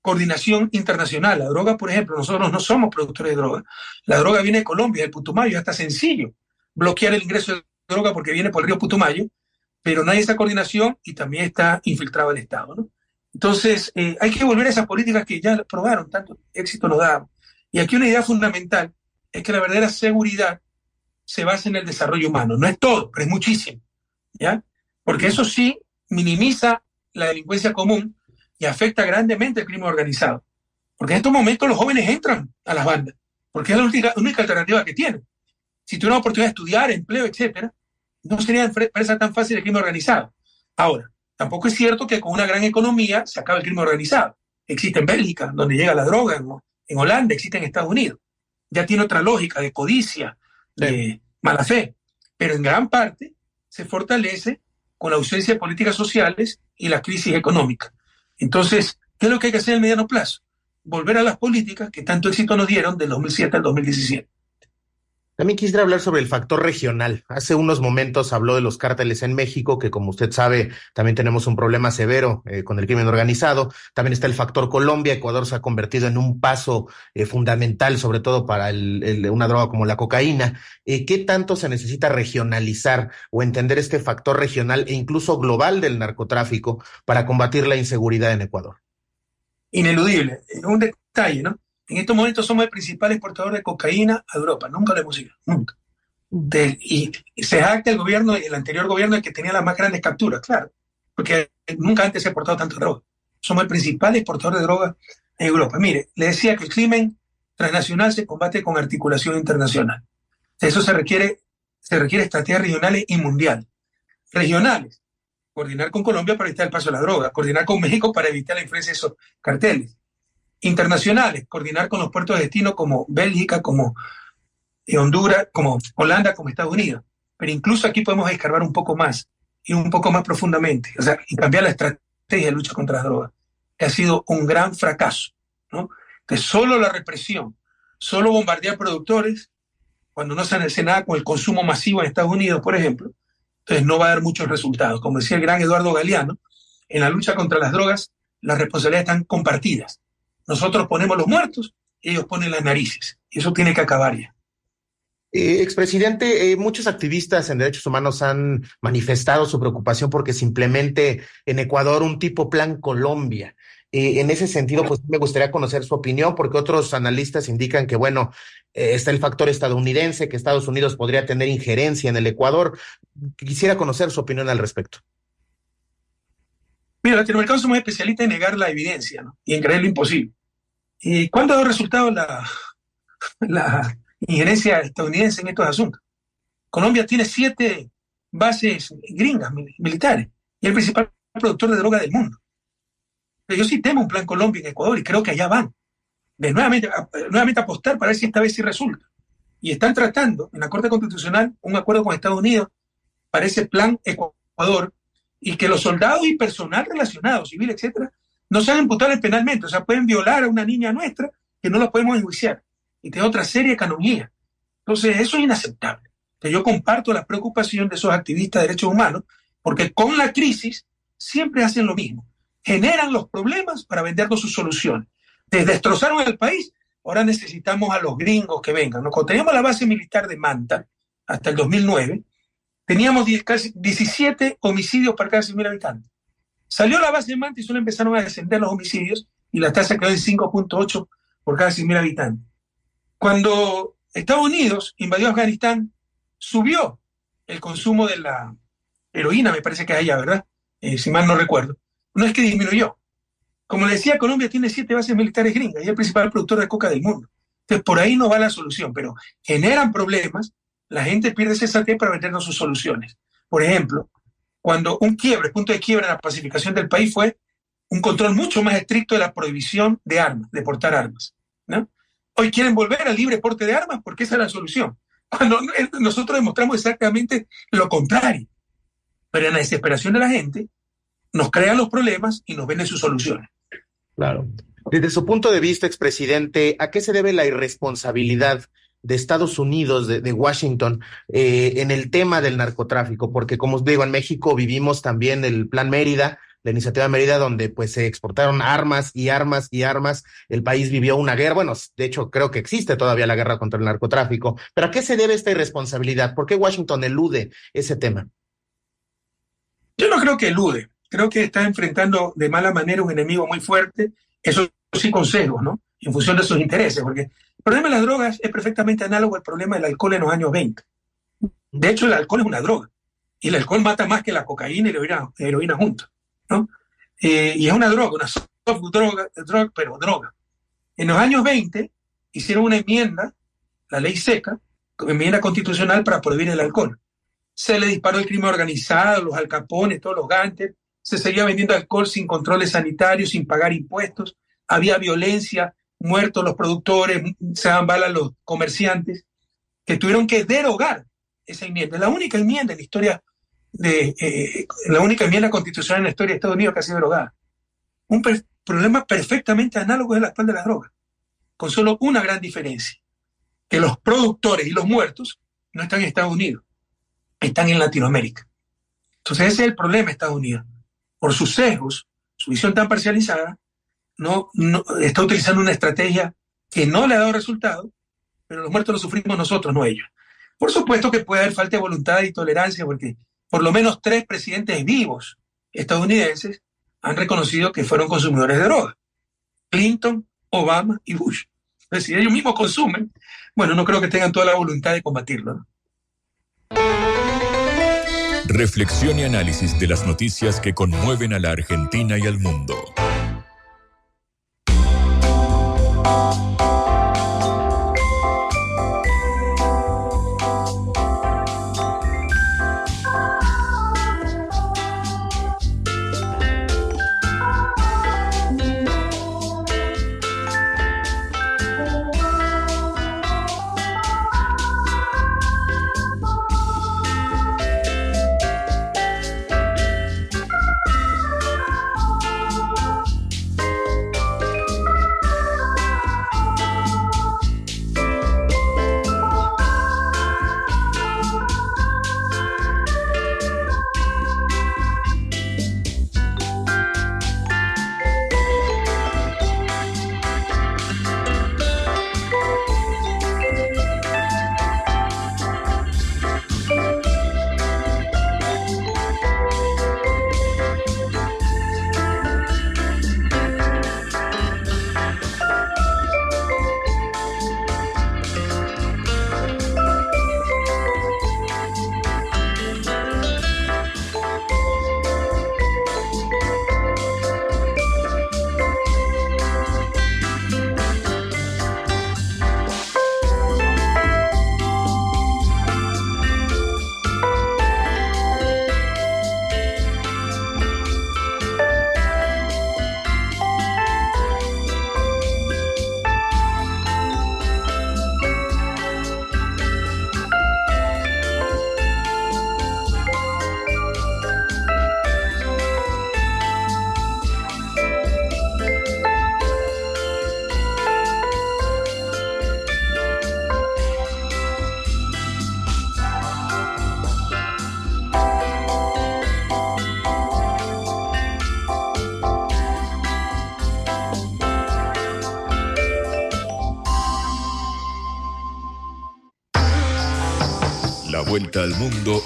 coordinación internacional. La droga, por ejemplo, nosotros no somos productores de droga. La droga viene de Colombia, del Putumayo, ya está sencillo bloquear el ingreso de droga porque viene por el río Putumayo, pero no hay esa coordinación y también está infiltrado el Estado. ¿no? Entonces, eh, hay que volver a esas políticas que ya probaron, tanto éxito nos da. Y aquí una idea fundamental es que la verdadera seguridad se basa en el desarrollo humano. No es todo, pero es muchísimo. ¿Ya? Porque eso sí minimiza la delincuencia común y afecta grandemente el crimen organizado. Porque en estos momentos los jóvenes entran a las bandas, porque es la única, alternativa que tienen. Si tuvieran oportunidad de estudiar, empleo, etcétera, no sería presa tan fácil el crimen organizado. Ahora, tampoco es cierto que con una gran economía se acabe el crimen organizado. Existe en Bélgica, donde llega la droga, en Holanda, existe en Estados Unidos. Ya tiene otra lógica de codicia, de mala fe, pero en gran parte se fortalece con la ausencia de políticas sociales y la crisis económica. Entonces, ¿qué es lo que hay que hacer en el mediano plazo? Volver a las políticas que tanto éxito nos dieron del 2007 al 2017. También quisiera hablar sobre el factor regional. Hace unos momentos habló de los cárteles en México, que como usted sabe, también tenemos un problema severo eh, con el crimen organizado. También está el factor Colombia. Ecuador se ha convertido en un paso eh, fundamental, sobre todo para una droga como la cocaína. Eh, ¿Qué tanto se necesita regionalizar o entender este factor regional e incluso global del narcotráfico para combatir la inseguridad en Ecuador? Ineludible. Un detalle, ¿no? En estos momentos somos el principal exportador de cocaína a Europa. Nunca lo hemos sido, nunca. y se jacta el gobierno, el anterior gobierno, el que tenía las más grandes capturas, claro, porque nunca antes se ha exportado tanto droga. Somos el principal exportador de droga en Europa. Mire, le decía que el crimen transnacional se combate con articulación internacional. Eso se requiere, se requiere estrategias regionales y mundiales. Regionales, coordinar con Colombia para evitar el paso de la droga, coordinar con México para evitar la influencia de esos carteles internacionales, coordinar con los puertos de destino como Bélgica, como eh, Honduras, como Holanda, como Estados Unidos. Pero incluso aquí podemos escarbar un poco más y un poco más profundamente, o sea, y cambiar la estrategia de lucha contra las drogas, que ha sido un gran fracaso, ¿no? Que solo la represión, solo bombardear productores, cuando no se hace nada con el consumo masivo en Estados Unidos, por ejemplo, entonces no va a dar muchos resultados. Como decía el gran Eduardo Galeano, en la lucha contra las drogas, las responsabilidades están compartidas. Nosotros ponemos los muertos, ellos ponen las narices. Y eso tiene que acabar ya. Eh, expresidente, eh, muchos activistas en derechos humanos han manifestado su preocupación porque simplemente en Ecuador un tipo plan Colombia. Eh, en ese sentido, pues me gustaría conocer su opinión, porque otros analistas indican que, bueno, está el factor estadounidense, que Estados Unidos podría tener injerencia en el Ecuador. Quisiera conocer su opinión al respecto. Mira, los latinoamericanos somos especialistas en negar la evidencia y en creer lo imposible. ¿Y cuándo ha dado resultado la, la injerencia estadounidense en estos asuntos? Colombia tiene siete bases gringas militares y el principal productor de droga del mundo. Pero yo sí temo un plan Colombia en Ecuador y creo que allá van. De nuevamente, nuevamente apostar para ver si esta vez sí resulta. Y están tratando en la Corte Constitucional un acuerdo con Estados Unidos para ese plan Ecuador y que los soldados y personal relacionado, civil, etcétera, no sean imputables penalmente. O sea, pueden violar a una niña nuestra que no la podemos enjuiciar. Y tiene otra serie de canonías. Entonces, eso es inaceptable. Que yo comparto la preocupación de esos activistas de derechos humanos, porque con la crisis siempre hacen lo mismo. Generan los problemas para vendernos sus soluciones. Destrozaron el país, ahora necesitamos a los gringos que vengan. Cuando teníamos la base militar de Manta hasta el 2009, teníamos casi 17 homicidios por cada 100.000 habitantes. Salió la base de Manta y solo empezaron a descender los homicidios y la tasa quedó en 5.8 por cada 100.000 habitantes. Cuando Estados Unidos invadió Afganistán, subió el consumo de la heroína, me parece que es allá, ¿verdad? Eh, si mal no recuerdo. No es que disminuyó. Como le decía, Colombia tiene siete bases militares gringas y es el principal productor de coca del mundo. Entonces, por ahí no va la solución, pero generan problemas la gente pierde esa para vendernos sus soluciones. Por ejemplo, cuando un quiebre, punto de quiebre en la pacificación del país fue un control mucho más estricto de la prohibición de armas, de portar armas. Hoy quieren volver al libre porte de armas porque esa es la solución. Cuando nosotros demostramos exactamente lo contrario. Pero en la desesperación de la gente, nos crean los problemas y nos venden sus soluciones. Claro. Desde su punto de vista, expresidente, ¿a qué se debe la irresponsabilidad de Estados Unidos, de, Washington, eh, en el tema del narcotráfico, porque como os digo, en México vivimos también el Plan Mérida, la iniciativa Mérida, donde pues se exportaron armas y armas y armas. El país vivió una guerra, bueno, de hecho creo que existe todavía la guerra contra el narcotráfico, pero ¿a qué se debe esta irresponsabilidad? ¿Por qué Washington elude ese tema? Yo no creo que elude, creo que está enfrentando de mala manera un enemigo muy fuerte, eso sí consejos, ¿no? En función de sus intereses, porque problema de las drogas es perfectamente análogo al problema del alcohol en los años 20. De hecho, el alcohol es una droga. Y el alcohol mata más que la cocaína y la heroína, juntos. ¿no? Eh, y es una droga, una soft droga, droga, pero droga. En los años 20 hicieron una enmienda, la ley seca, enmienda constitucional para prohibir el alcohol. Se le disparó el crimen organizado, los alcapones, todos los gantes. Se seguía vendiendo alcohol sin controles sanitarios, sin pagar impuestos. Había violencia, muertos los productores, se dan balas los comerciantes, que tuvieron que derogar esa enmienda. La única enmienda en la historia de, eh, la única enmienda constitucional en la historia de Estados Unidos que ha sido derogada. un problema perfectamente análogo al actual de las drogas, con solo una gran diferencia, que los productores y los muertos no están en Estados Unidos, están en Latinoamérica. Entonces ese es el problema de Estados Unidos. Por sus sesgos, su visión tan parcializada, no, está utilizando una estrategia que no le ha dado resultado, pero los muertos los sufrimos nosotros, no ellos. Por supuesto que puede haber falta de voluntad y tolerancia, porque por lo menos tres presidentes vivos estadounidenses han reconocido que fueron consumidores de droga. Clinton, Obama y Bush. Es decir, ellos mismos consumen. Bueno, no creo que tengan toda la voluntad de combatirlo. Reflexión y análisis de las noticias que conmueven a la Argentina y al mundo. Vuelta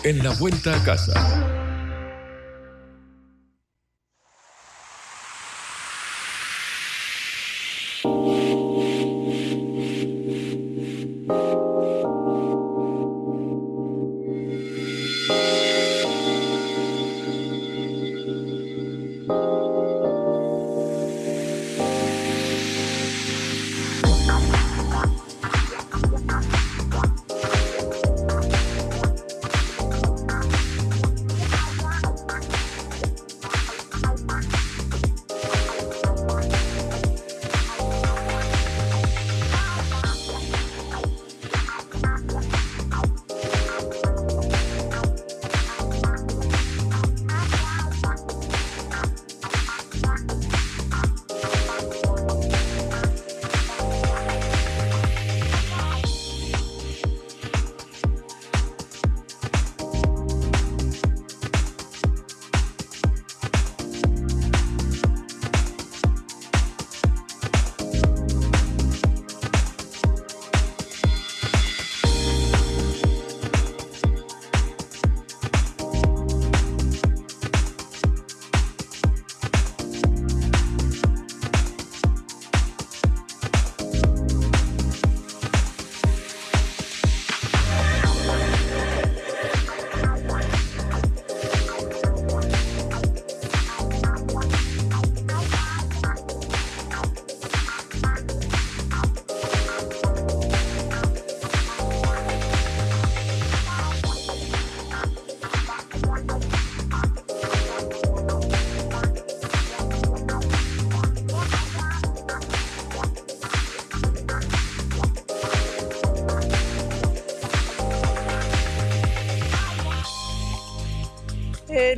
en la vuelta a casa.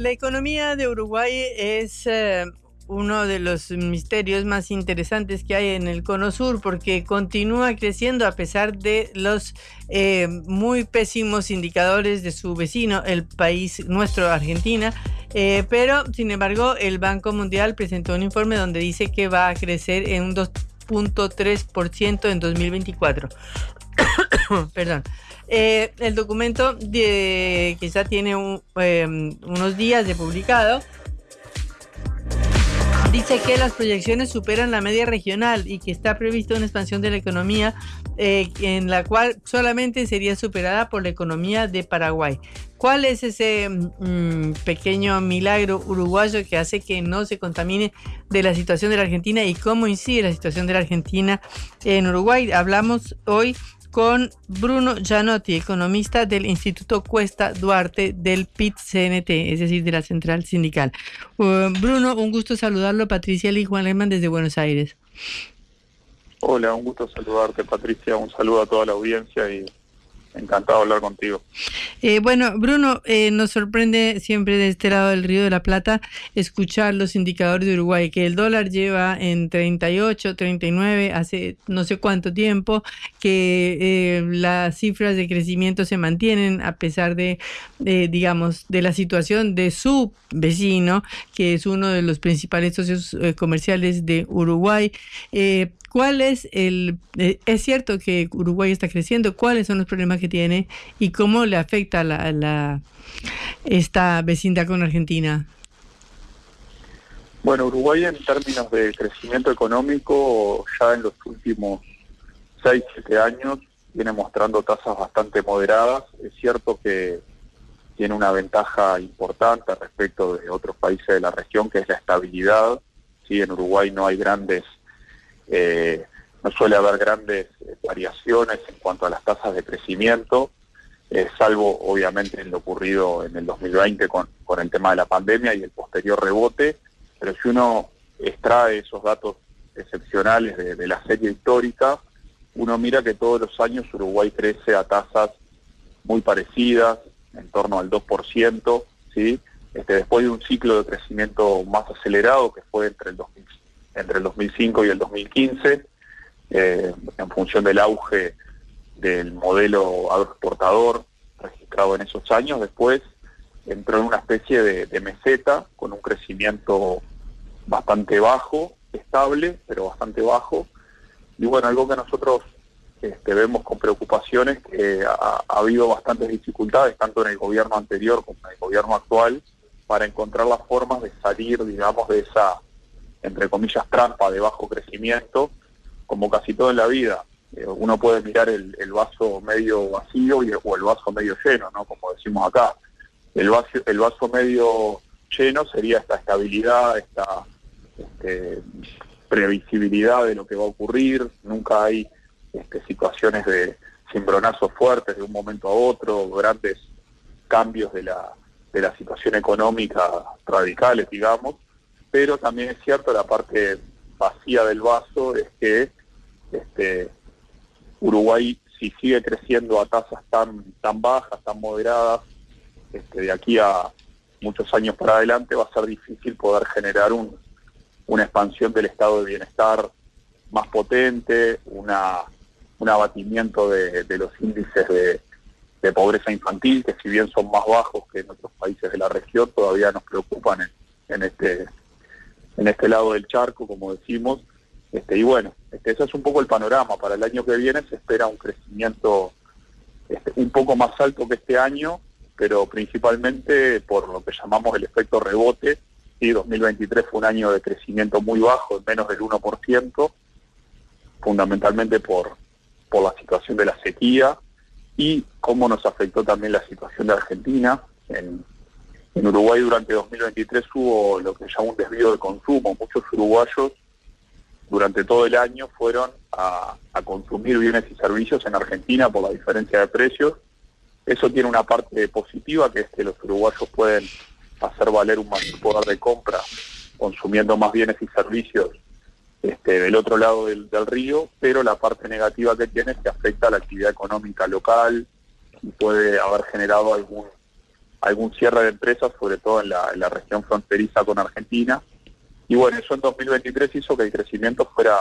La economía de Uruguay es eh, uno de los misterios más interesantes que hay en el Cono Sur porque continúa creciendo a pesar de los eh, muy pésimos indicadores de su vecino, el país nuestro, Argentina. Eh, pero, sin embargo, el Banco Mundial presentó un informe donde dice que va a crecer en un 2.3% en 2024. Perdón. Eh, el documento de, que ya tiene em, unos días de publicado dice que las proyecciones superan la media regional y que está prevista una expansión de la economía eh, en la cual solamente sería superada por la economía de Paraguay. ¿Cuál es ese mm, pequeño milagro uruguayo que hace que no se contamine de la situación de la Argentina y cómo incide la situación de la Argentina en Uruguay? Hablamos hoy con Bruno Gianotti, economista del Instituto Cuesta Duarte del PIT-CNT, es decir, de la Central Sindical. Uh, Bruno, un gusto saludarlo. Patricia y Juan Lehmann desde Buenos Aires. Hola, un gusto saludarte, Patricia. Un saludo a toda la audiencia y Encantado de hablar contigo. Eh, bueno, Bruno, eh, nos sorprende siempre de este lado del Río de la Plata escuchar los indicadores de Uruguay, que el dólar lleva en 38, 39 hace no sé cuánto tiempo, que eh, las cifras de crecimiento se mantienen a pesar de, digamos, de la situación de su vecino, que es uno de los principales socios comerciales de Uruguay. ¿Cuál es el... Eh, es cierto que Uruguay está creciendo, cuáles son los problemas que tiene y cómo le afecta la, la, esta vecindad con Argentina? Bueno, Uruguay en términos de crecimiento económico ya en los últimos 6, 7 años viene mostrando tasas bastante moderadas. Es cierto que tiene una ventaja importante respecto de otros países de la región, que es la estabilidad. Sí, en Uruguay no hay grandes eh, no suele haber grandes eh, variaciones en cuanto a las tasas de crecimiento, eh, salvo obviamente en lo ocurrido en el 2020 con, con el tema de la pandemia y el posterior rebote, pero si uno extrae esos datos excepcionales de, la serie histórica, uno mira que todos los años Uruguay crece a tasas muy parecidas, en torno al 2%, ¿sí? Este, después de un ciclo de crecimiento más acelerado que fue entre el 2000 entre el 2005 y el 2015, eh, en función del auge del modelo agroexportador registrado en esos años. Después entró en una especie de, meseta con un crecimiento bastante bajo, estable, pero bastante bajo. Y bueno, algo que nosotros este, vemos con preocupación es que ha, habido bastantes dificultades, tanto en el gobierno anterior como en el gobierno actual, para encontrar las formas de salir, digamos, de esa entre comillas, trampa de bajo crecimiento, como casi todo en la vida. Eh, uno puede mirar el, vaso medio vacío y, o el vaso medio lleno, ¿no? Como decimos acá. El vaso, el medio lleno sería esta estabilidad, esta este, previsibilidad de lo que va a ocurrir, nunca hay este, situaciones de cimbronazos fuertes de un momento a otro, grandes cambios de la, de la situación económica radicales, digamos, pero también es cierto la parte vacía del vaso es que este, Uruguay si sigue creciendo a tasas tan tan bajas, tan moderadas, este, de aquí a muchos años para adelante va a ser difícil poder generar un, una expansión del estado de bienestar más potente, una, un abatimiento de, los índices de, de, pobreza infantil, que si bien son más bajos que en otros países de la región, todavía nos preocupan en, en este en este lado del charco, como decimos. Este, y bueno, este, ese es un poco el panorama. Para el año que viene se espera un crecimiento este, un poco más alto que este año, pero principalmente por lo que llamamos el efecto rebote. y 2023 fue un año de crecimiento muy bajo, menos del 1%, fundamentalmente por, por la situación de la sequía y cómo nos afectó también la situación de Argentina. En, en Uruguay durante 2023 hubo lo que se llama un desvío de consumo. Muchos uruguayos durante todo el año fueron a, consumir bienes y servicios en Argentina por la diferencia de precios. Eso tiene una parte positiva, que es que los uruguayos pueden hacer valer un mayor poder de compra consumiendo más bienes y servicios este, del otro lado del, del, río, pero la parte negativa que tiene es que afecta a la actividad económica local y puede haber generado algún algún cierre de empresas, sobre todo en la, región fronteriza con Argentina, y bueno, eso en 2023 hizo que el crecimiento fuera,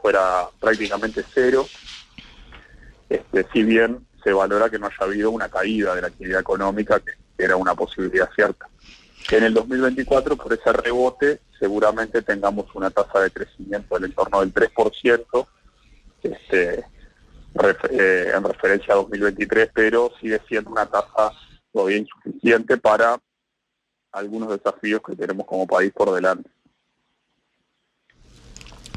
fuera prácticamente cero, este, si bien se valora que no haya habido una caída de la actividad económica, que era una posibilidad cierta. En el 2024, por ese rebote, seguramente tengamos una tasa de crecimiento del entorno del 3%, este, eh, en referencia a 2023, pero sigue siendo una tasa todavía insuficiente para algunos desafíos que tenemos como país por delante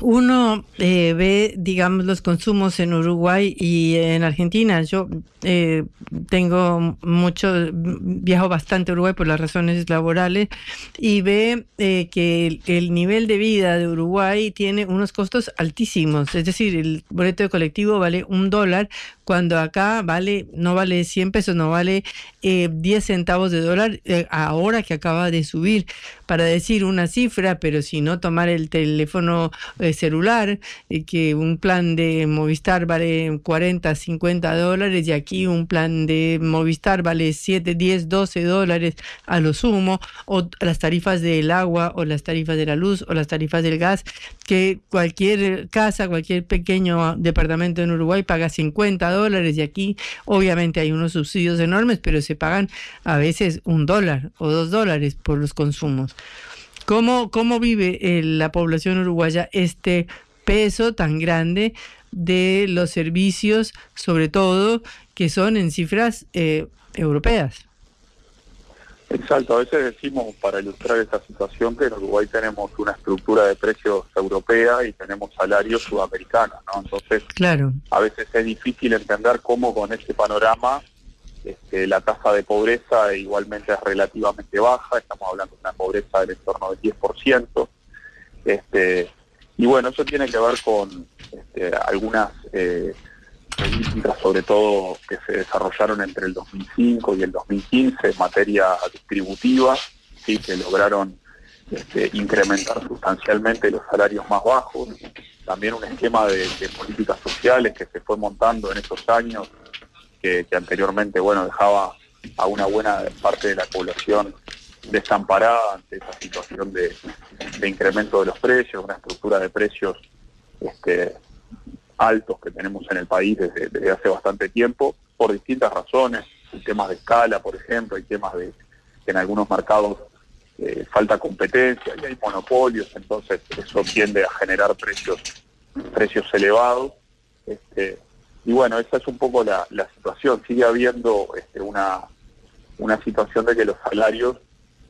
uno eh, ve, digamos, los consumos en Uruguay y en Argentina. Yo eh, tengo mucho, viajo bastante a Uruguay por las razones laborales y ve eh, que el, nivel de vida de Uruguay tiene unos costos altísimos. Es decir, el boleto de colectivo vale un dólar cuando acá vale, no vale 100 pesos, no vale 10 centavos de dólar ahora que acaba de subir. Para decir una cifra, pero si no tomar el teléfono celular, que un plan de Movistar vale 40, 50 dólares y aquí un plan de Movistar vale 7, 10, 12 dólares a lo sumo, o las tarifas del agua, o las tarifas de la luz, o las tarifas del gas, que cualquier casa, cualquier pequeño departamento en Uruguay paga 50 dólares y aquí obviamente hay unos subsidios enormes, pero se pagan a veces un dólar o dos dólares por los consumos. ¿Cómo, cómo vive eh, la población uruguaya este peso tan grande de los servicios, sobre todo que son en cifras eh, europeas? Exacto, a veces decimos para ilustrar esta situación que en Uruguay tenemos una estructura de precios europea y tenemos salarios sudamericanos, ¿no? Entonces, claro. a veces es difícil entender cómo con este panorama este, la tasa de pobreza igualmente es relativamente baja, estamos hablando de una pobreza del entorno del 10%. Este, y bueno, eso tiene que ver con este, algunas eh, políticas, sobre todo que se desarrollaron entre el 2005 y el 2015 en materia distributiva, ¿sí? que lograron este, incrementar sustancialmente los salarios más bajos. También un esquema de políticas sociales que se fue montando en esos años que, anteriormente bueno dejaba a una buena parte de la población desamparada ante esa situación de, incremento de los precios, una estructura de precios este, altos que tenemos en el país desde, hace bastante tiempo, por distintas razones, temas de escala, por ejemplo, hay temas de que en algunos mercados eh, falta competencia y hay monopolios, entonces eso tiende a generar precios precios elevados. Este, y bueno, esa es un poco la, situación. Sigue habiendo este, una, una situación de que los salarios,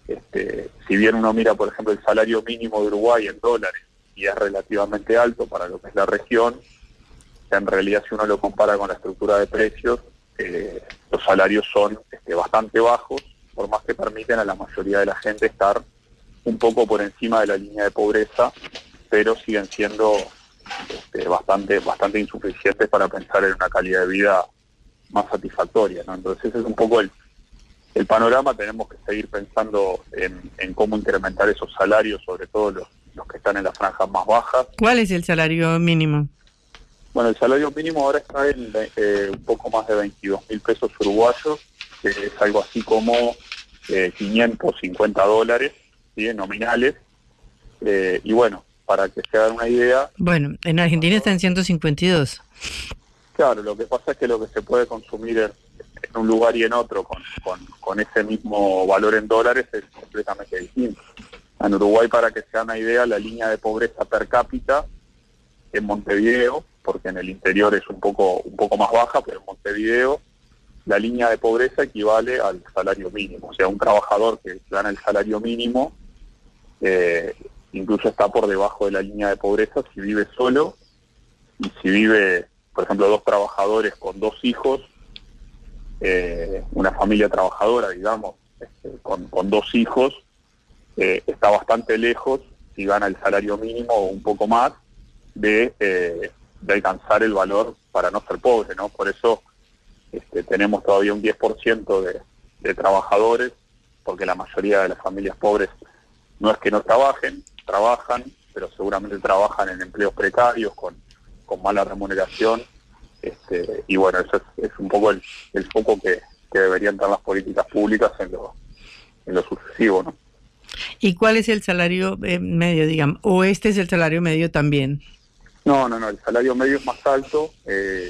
este, si bien uno mira, por ejemplo, el salario mínimo de Uruguay en dólares y es relativamente alto para lo que es la región, en realidad si uno lo compara con la estructura de precios, eh, los salarios son este, bastante bajos, por más que permiten a la mayoría de la gente estar un poco por encima de la línea de pobreza, pero siguen siendo este, bastante, bastante insuficientes para pensar en una calidad de vida más satisfactoria. ¿no? Entonces ese es un poco el, el panorama, tenemos que seguir pensando en, cómo incrementar esos salarios, sobre todo los, los que están en las franjas más bajas. ¿Cuál es el salario mínimo? Bueno, el salario mínimo ahora está en eh, un poco más de 22 mil pesos uruguayos, que es algo así como eh, 550 dólares, ¿sí? nominales. Eh, y bueno, para que se hagan una idea. Bueno, en Argentina está en 152. Claro, lo que pasa es que lo que se puede consumir en, un lugar y en otro con, con, ese mismo valor en dólares es completamente distinto. En Uruguay, para que se hagan una idea, la línea de pobreza per cápita en Montevideo, porque en el interior es un poco, un poco más baja, pero en Montevideo la línea de pobreza equivale al salario mínimo. O sea, un trabajador que gana el salario mínimo eh, incluso está por debajo de la línea de pobreza si vive solo y si vive, por ejemplo, dos trabajadores con dos hijos, eh, una familia trabajadora, digamos, este, con, dos hijos, eh, está bastante lejos, si gana el salario mínimo o un poco más, de, de alcanzar el valor para no ser pobre, ¿no? Por eso este, tenemos todavía un 10% de, de trabajadores, porque la mayoría de las familias pobres no es que no trabajen, trabajan, pero seguramente trabajan en empleos precarios, con, mala remuneración. Este, y bueno, eso es, un poco el, foco que, deberían dar las políticas públicas en lo, en lo sucesivo. ¿no? ¿Y cuál es el salario eh, medio, digamos? ¿O este es el salario medio también? No, no, no, el salario medio es más alto, eh,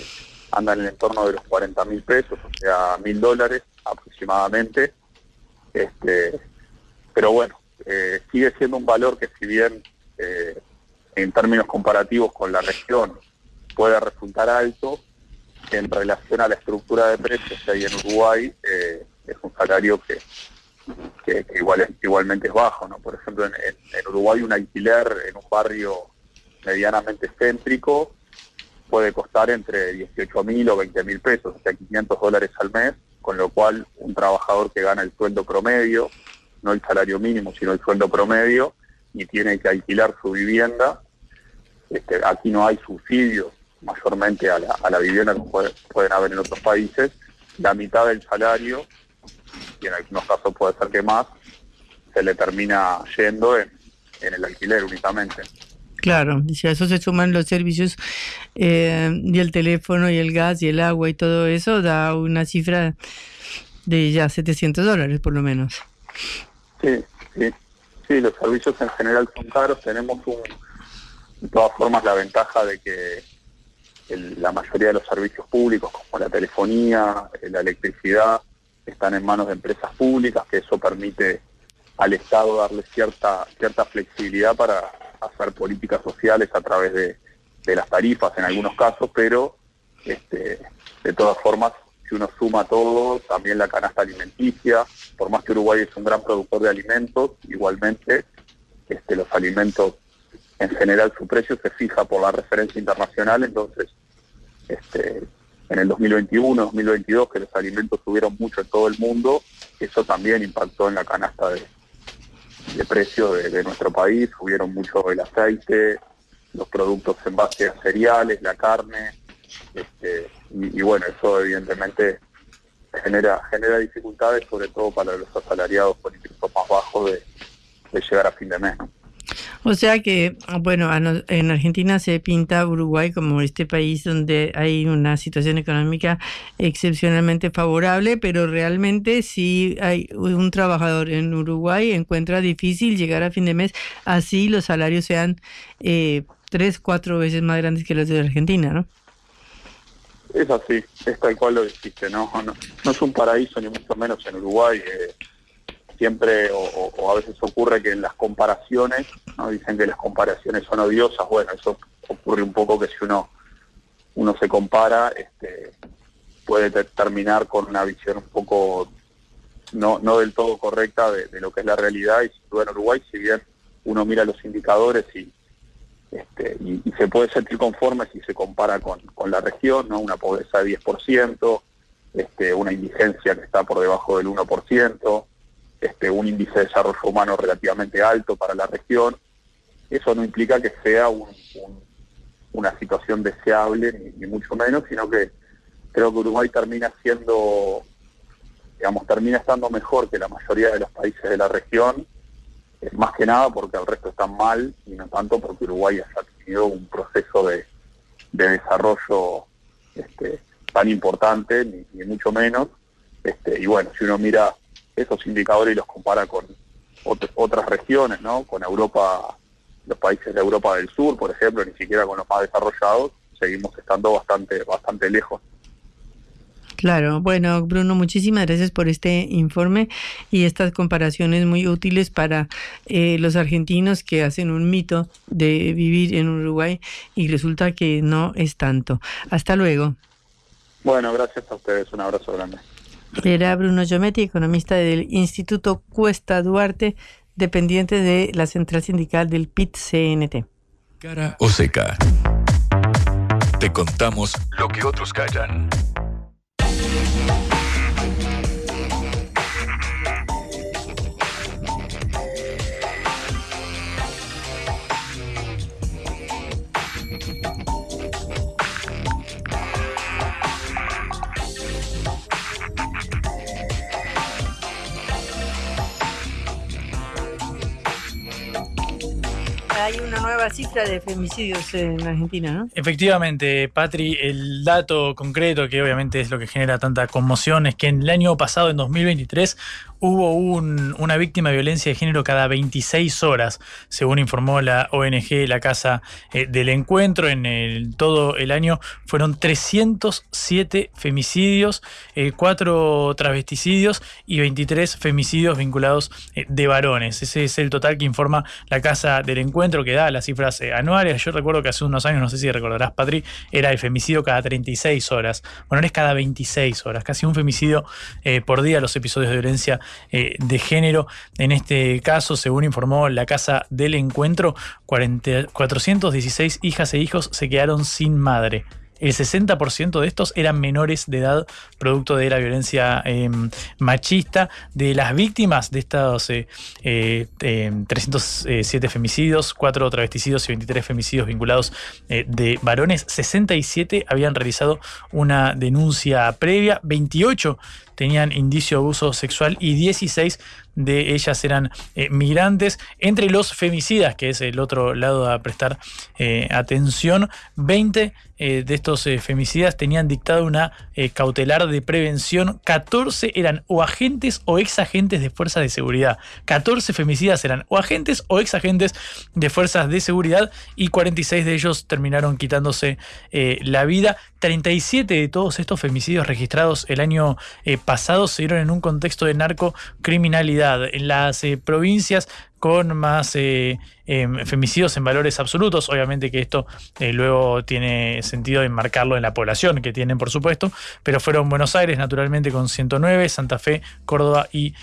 anda en el entorno de los 40 mil pesos, o sea, mil dólares aproximadamente. Este, pero bueno, eh, sigue siendo un valor que si bien eh, en términos comparativos con la región puede resultar alto, en relación a la estructura de precios que hay en Uruguay, eh, es un salario que, que, igual, igualmente es bajo. ¿no? Por ejemplo, en, en, Uruguay un alquiler en un barrio medianamente céntrico puede costar entre 18 mil o 20 mil pesos, o sea, 500 dólares al mes, con lo cual un trabajador que gana el sueldo promedio, no el salario mínimo, sino el sueldo promedio, y tiene que alquilar su vivienda, este, aquí no hay subsidios mayormente a la, vivienda como pueden haber en otros países, la mitad del salario, y en algunos casos puede ser que más, se le termina yendo en, el alquiler únicamente. Claro, si a eso se suman los servicios eh, y el teléfono y el gas y el agua y todo eso, da una cifra de ya 700 dólares por lo menos. Sí, sí, sí, los servicios en general son caros, tenemos un, de todas formas la ventaja de que la mayoría de los servicios públicos, como la telefonía, eh, la electricidad, están en manos de empresas públicas, que eso permite al Estado darle cierta, cierta flexibilidad para hacer políticas sociales a través de, las tarifas en algunos casos, pero este, de todas formas, si uno suma todo, también la canasta alimenticia, por más que Uruguay es un gran productor de alimentos, igualmente este, los alimentos en general su precio se fija por la referencia internacional, entonces este, en el 2021, 2022, que los alimentos subieron mucho en todo el mundo, eso también impactó en la canasta de, de precio de, nuestro país, subieron mucho el aceite, los productos en base a cereales, la carne, este, y, bueno, eso evidentemente genera genera dificultades, sobre todo para los asalariados con ingresos más bajos de, de llegar a fin de mes. O sea que, bueno, en Argentina se pinta Uruguay como este país donde hay una situación económica excepcionalmente favorable, pero realmente si hay un trabajador en Uruguay encuentra difícil llegar a fin de mes, así los salarios sean eh, tres, cuatro veces más grandes que los de Argentina, ¿no? Es así, es tal cual lo dijiste, ¿no? No, es un paraíso ni mucho menos en Uruguay. Eh, siempre o, a veces ocurre que en las comparaciones, dicen que las comparaciones son odiosas, bueno, eso ocurre un poco que si uno uno se compara, este, puede terminar con una visión un poco no, no del todo correcta de, lo que es la realidad. Y sin en Uruguay, si bien uno mira los indicadores y, este, y, se puede sentir conforme si se compara con, con la región, ¿no? una pobreza de 10%, este, una indigencia que está por debajo del 1%, este, un índice de desarrollo humano relativamente alto para la región. Eso no implica que sea una situación deseable, ni, mucho menos, sino que creo que Uruguay termina siendo, digamos, termina estando mejor que la mayoría de los países de la región, eh, más que nada porque el resto están mal y no tanto porque Uruguay haya tenido un proceso de, desarrollo este, tan importante, ni, ni mucho menos. Este, y bueno, si uno mira esos indicadores y los compara con otras regiones, ¿no? Con Europa, los países de Europa del Sur, por ejemplo, ni siquiera con los más desarrollados, seguimos estando bastante, bastante lejos. Claro, bueno, Bruno, muchísimas gracias por este informe y estas comparaciones muy útiles para eh, los argentinos que hacen un mito de vivir en Uruguay y resulta que no es tanto. Hasta luego. Bueno, gracias a ustedes, un abrazo grande. Era Bruno Giometti, economista del Instituto Cuesta Duarte, dependiente de la central sindical del PIT-CNT. Cara o seca. Te contamos lo que otros callan. Hay una nueva cifra de femicidios en Argentina, ¿no? Efectivamente, Patri, el dato concreto que obviamente es lo que genera tanta conmoción es que en el año pasado, en 2023, hubo una víctima de violencia de género cada 26 horas, según informó la ONG La Casa eh, del Encuentro. En todo el año fueron 307 femicidios, 4 travesticidios y 23 femicidios vinculados de varones. Ese es el total que informa La Casa del Encuentro, que da las cifras anuales. Yo recuerdo que hace unos años, no sé si recordarás, Patri, era el femicidio cada 36 horas. Bueno, es cada 26 horas, casi un femicidio eh, por día los episodios de violencia eh, de género. En este caso, según informó la Casa del Encuentro, 416 hijas e hijos se quedaron sin madre. El 60% de estos eran menores de edad, producto de la violencia em, machista. De las víctimas de estos 307 eh, em, femicidios, 4 travesticidios y 23 femicidios vinculados eh, de varones, 67 habían realizado una denuncia previa, 28 tenían indicio de abuso sexual y 16 de ellas eran eh, migrantes. Entre los femicidas, que es el otro lado a prestar eh, atención, 20 eh, de estos femicidas tenían dictado una cautelar de prevención. 14 eran o agentes o ex agentes de fuerzas de seguridad. 14 femicidas eran o agentes o ex agentes de fuerzas de seguridad y 46 de ellos terminaron quitándose la vida. 37 de todos estos femicidios registrados el año pasado se dieron en un contexto de narcocriminalidad. En las eh, provincias con más eh, em, femicidios en valores absolutos. Obviamente que esto eh, luego tiene sentido enmarcarlo en la población que tienen, por supuesto, pero fueron Buenos Aires, naturalmente, con 109, Santa Fe, Córdoba y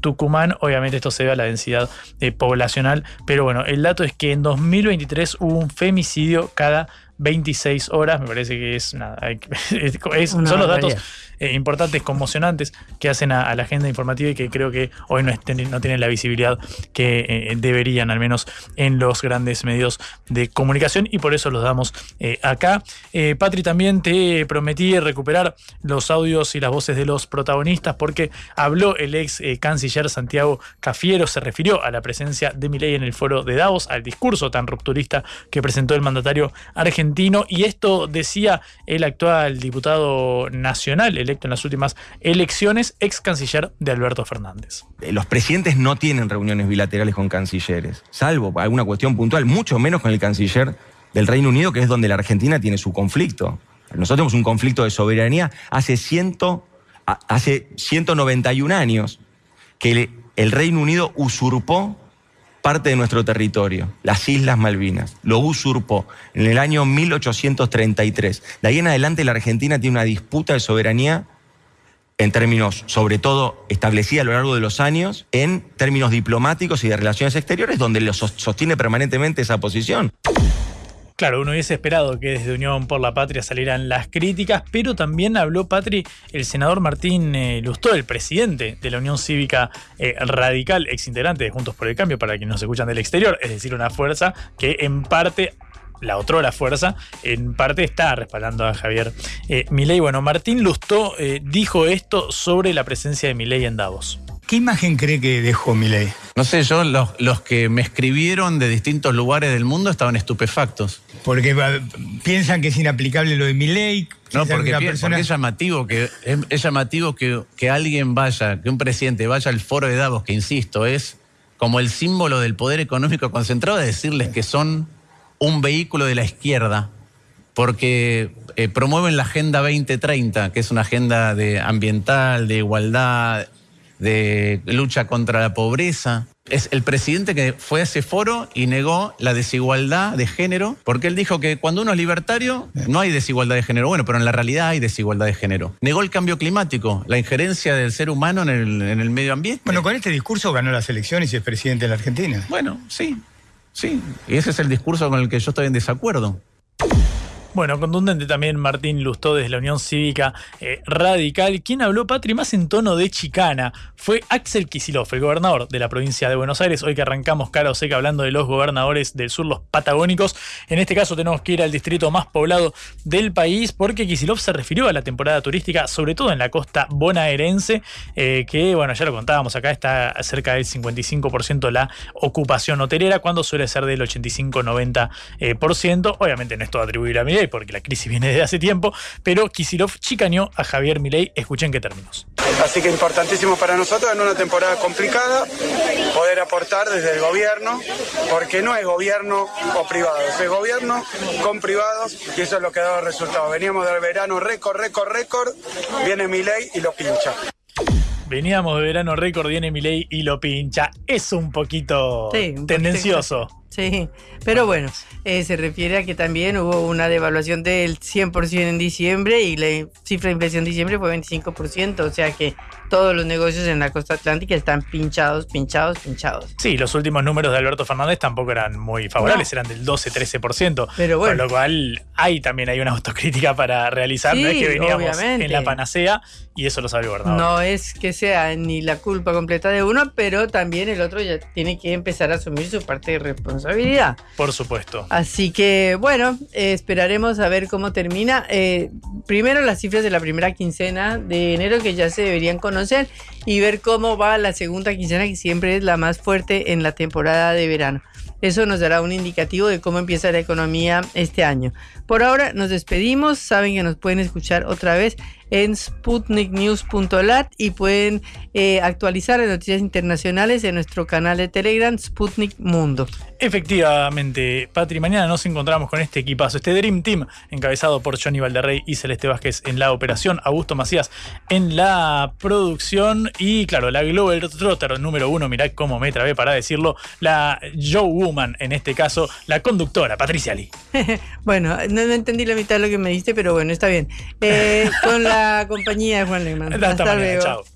Tucumán. Obviamente esto se debe a la densidad poblacional, pero bueno, el dato es que en 2023 hubo un femicidio cada 26 horas, me parece que es nada, son los datos eh, importantes, conmocionantes que hacen a, la agenda informativa y que creo que hoy no, tienen la visibilidad que eh, deberían, al menos en los grandes medios de comunicación, y por eso los damos eh, acá. Patri, también te prometí recuperar los audios y las voces de los protagonistas porque habló el ex canciller Santiago Cafiero, se refirió a la presencia de Milei en el foro de Davos, al discurso tan rupturista que presentó el mandatario argentino. Y esto decía el actual diputado nacional electo en las últimas elecciones, ex canciller de Alberto Fernández. Eh, los presidentes no tienen reuniones bilaterales con cancilleres, salvo alguna cuestión puntual, mucho menos con el canciller del Reino Unido, que es donde la Argentina tiene su conflicto. Nosotros tenemos un conflicto de soberanía hace, ciento, hace 191 años que el Reino Unido usurpó parte de nuestro territorio, las Islas Malvinas. Lo usurpó en el año 1833. De ahí en adelante la Argentina tiene una disputa de soberanía en términos, sobre todo, establecida a lo largo de los años, en términos diplomáticos y de relaciones exteriores, donde sostiene permanentemente esa posición. Claro, uno hubiese esperado que desde Unión por la Patria salieran las críticas, pero también habló Patri el senador Martín eh, Lustó, el presidente de la Unión Cívica eh, Radical, ex integrante de Juntos por el Cambio, para quienes nos escuchan del exterior, es decir, una fuerza que en parte la otra la fuerza, en parte está respaldando a Javier eh, Milei. Bueno, Martín Lustó eh, dijo esto sobre la presencia de Milei en Davos. ¿Qué imagen cree que dejó Milei? No sé, yo, los, que me escribieron de distintos lugares del mundo estaban estupefactos. Porque piensan que es inaplicable lo de Milei. No, porque, es llamativo, que, es, llamativo que, que alguien vaya, que un presidente vaya al foro de Davos, que insisto, es como el símbolo del poder económico concentrado, de decirles que son un vehículo de la izquierda, porque eh, promueven la Agenda 2030, que es una agenda de ambiental, de igualdad, de lucha contra la pobreza. Es el presidente que fue a ese foro y negó la desigualdad de género, porque él dijo que cuando uno es libertario no hay desigualdad de género. Bueno, pero en la realidad hay desigualdad de género. Negó el cambio climático, la injerencia del ser humano en el, en el medio ambiente. Bueno, con este discurso ganó las elecciones y es presidente de la Argentina. Bueno, sí, sí. Y ese es el discurso con el que yo estoy en desacuerdo. Bueno, contundente también Martín Lustó desde la Unión Cívica eh, Radical. Quien habló, Patri, más en tono de chicana fue Axel Kicillof, el gobernador de la provincia de Buenos Aires. Hoy que arrancamos cara o seca hablando de los gobernadores del sur, los patagónicos. En este caso tenemos que ir al distrito más poblado del país porque Kicillof se refirió a la temporada turística, sobre todo en la costa bonaerense, eh, que, bueno, ya lo contábamos acá, está cerca del 55% la ocupación hotelera, cuando suele ser del 85-90%. Eh, Obviamente no es todo atribuir a Miguel porque la crisis viene desde hace tiempo, pero Kisilov chicaneó a Javier Milei. Escuchen qué términos. Así que importantísimo para nosotros en una temporada complicada poder aportar desde el gobierno, porque no es gobierno o privados, es gobierno con privados y eso es lo que ha dado resultado. Veníamos del verano récord, récord, récord, viene mi ley y lo pincha. Veníamos de verano récord, viene Milei y lo pincha. Es un poquito Sí, un tendencioso. Sí, pero bueno, eh, se refiere a que también hubo una devaluación del 100% en diciembre y la cifra de inflación en diciembre fue 25%, o sea que todos los negocios en la costa atlántica están pinchados, pinchados, pinchados. Sí, los últimos números de Alberto Fernández tampoco eran muy favorables, eran del 12-13%. Pero bueno. Con lo cual, hay también hay una autocrítica para realizar. no es que veníamos obviamente. en la panacea y eso lo sabe el gobernador. No es que sea ni la culpa completa de uno, pero también el otro ya tiene que empezar a asumir su parte de responsabilidad. Por supuesto. Así que bueno, eh, esperaremos a ver cómo termina. Eh, primero las cifras de la primera quincena de enero que ya se deberían conocer y ver cómo va la segunda quincena que siempre es la más fuerte en la temporada de verano. Eso nos dará un indicativo de cómo empieza la economía este año. Por ahora nos despedimos. Saben que nos pueden escuchar otra vez en sputniknews.lat y pueden eh, actualizar las noticias internacionales en nuestro canal de Telegram Sputnik Mundo. Efectivamente, Patri, mañana nos encontramos con este equipazo, este Dream Team, encabezado por Johnny Valderrey y Celeste Vázquez en la operación, Augusto Macías en la producción y, claro, la Global Trotter número uno, mirá cómo me trabé para decirlo, la Joe Woman, en este caso, la conductora, Patricia Lee. bueno, no, no entendí la mitad de lo que me diste, pero bueno, está bien. Eh, con la compañía de Juan Lehmann. Hasta luego. chao.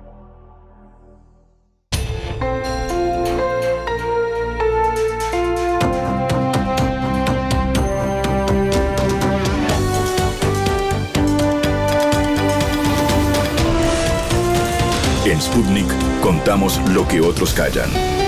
En Sputnik contamos lo que otros callan.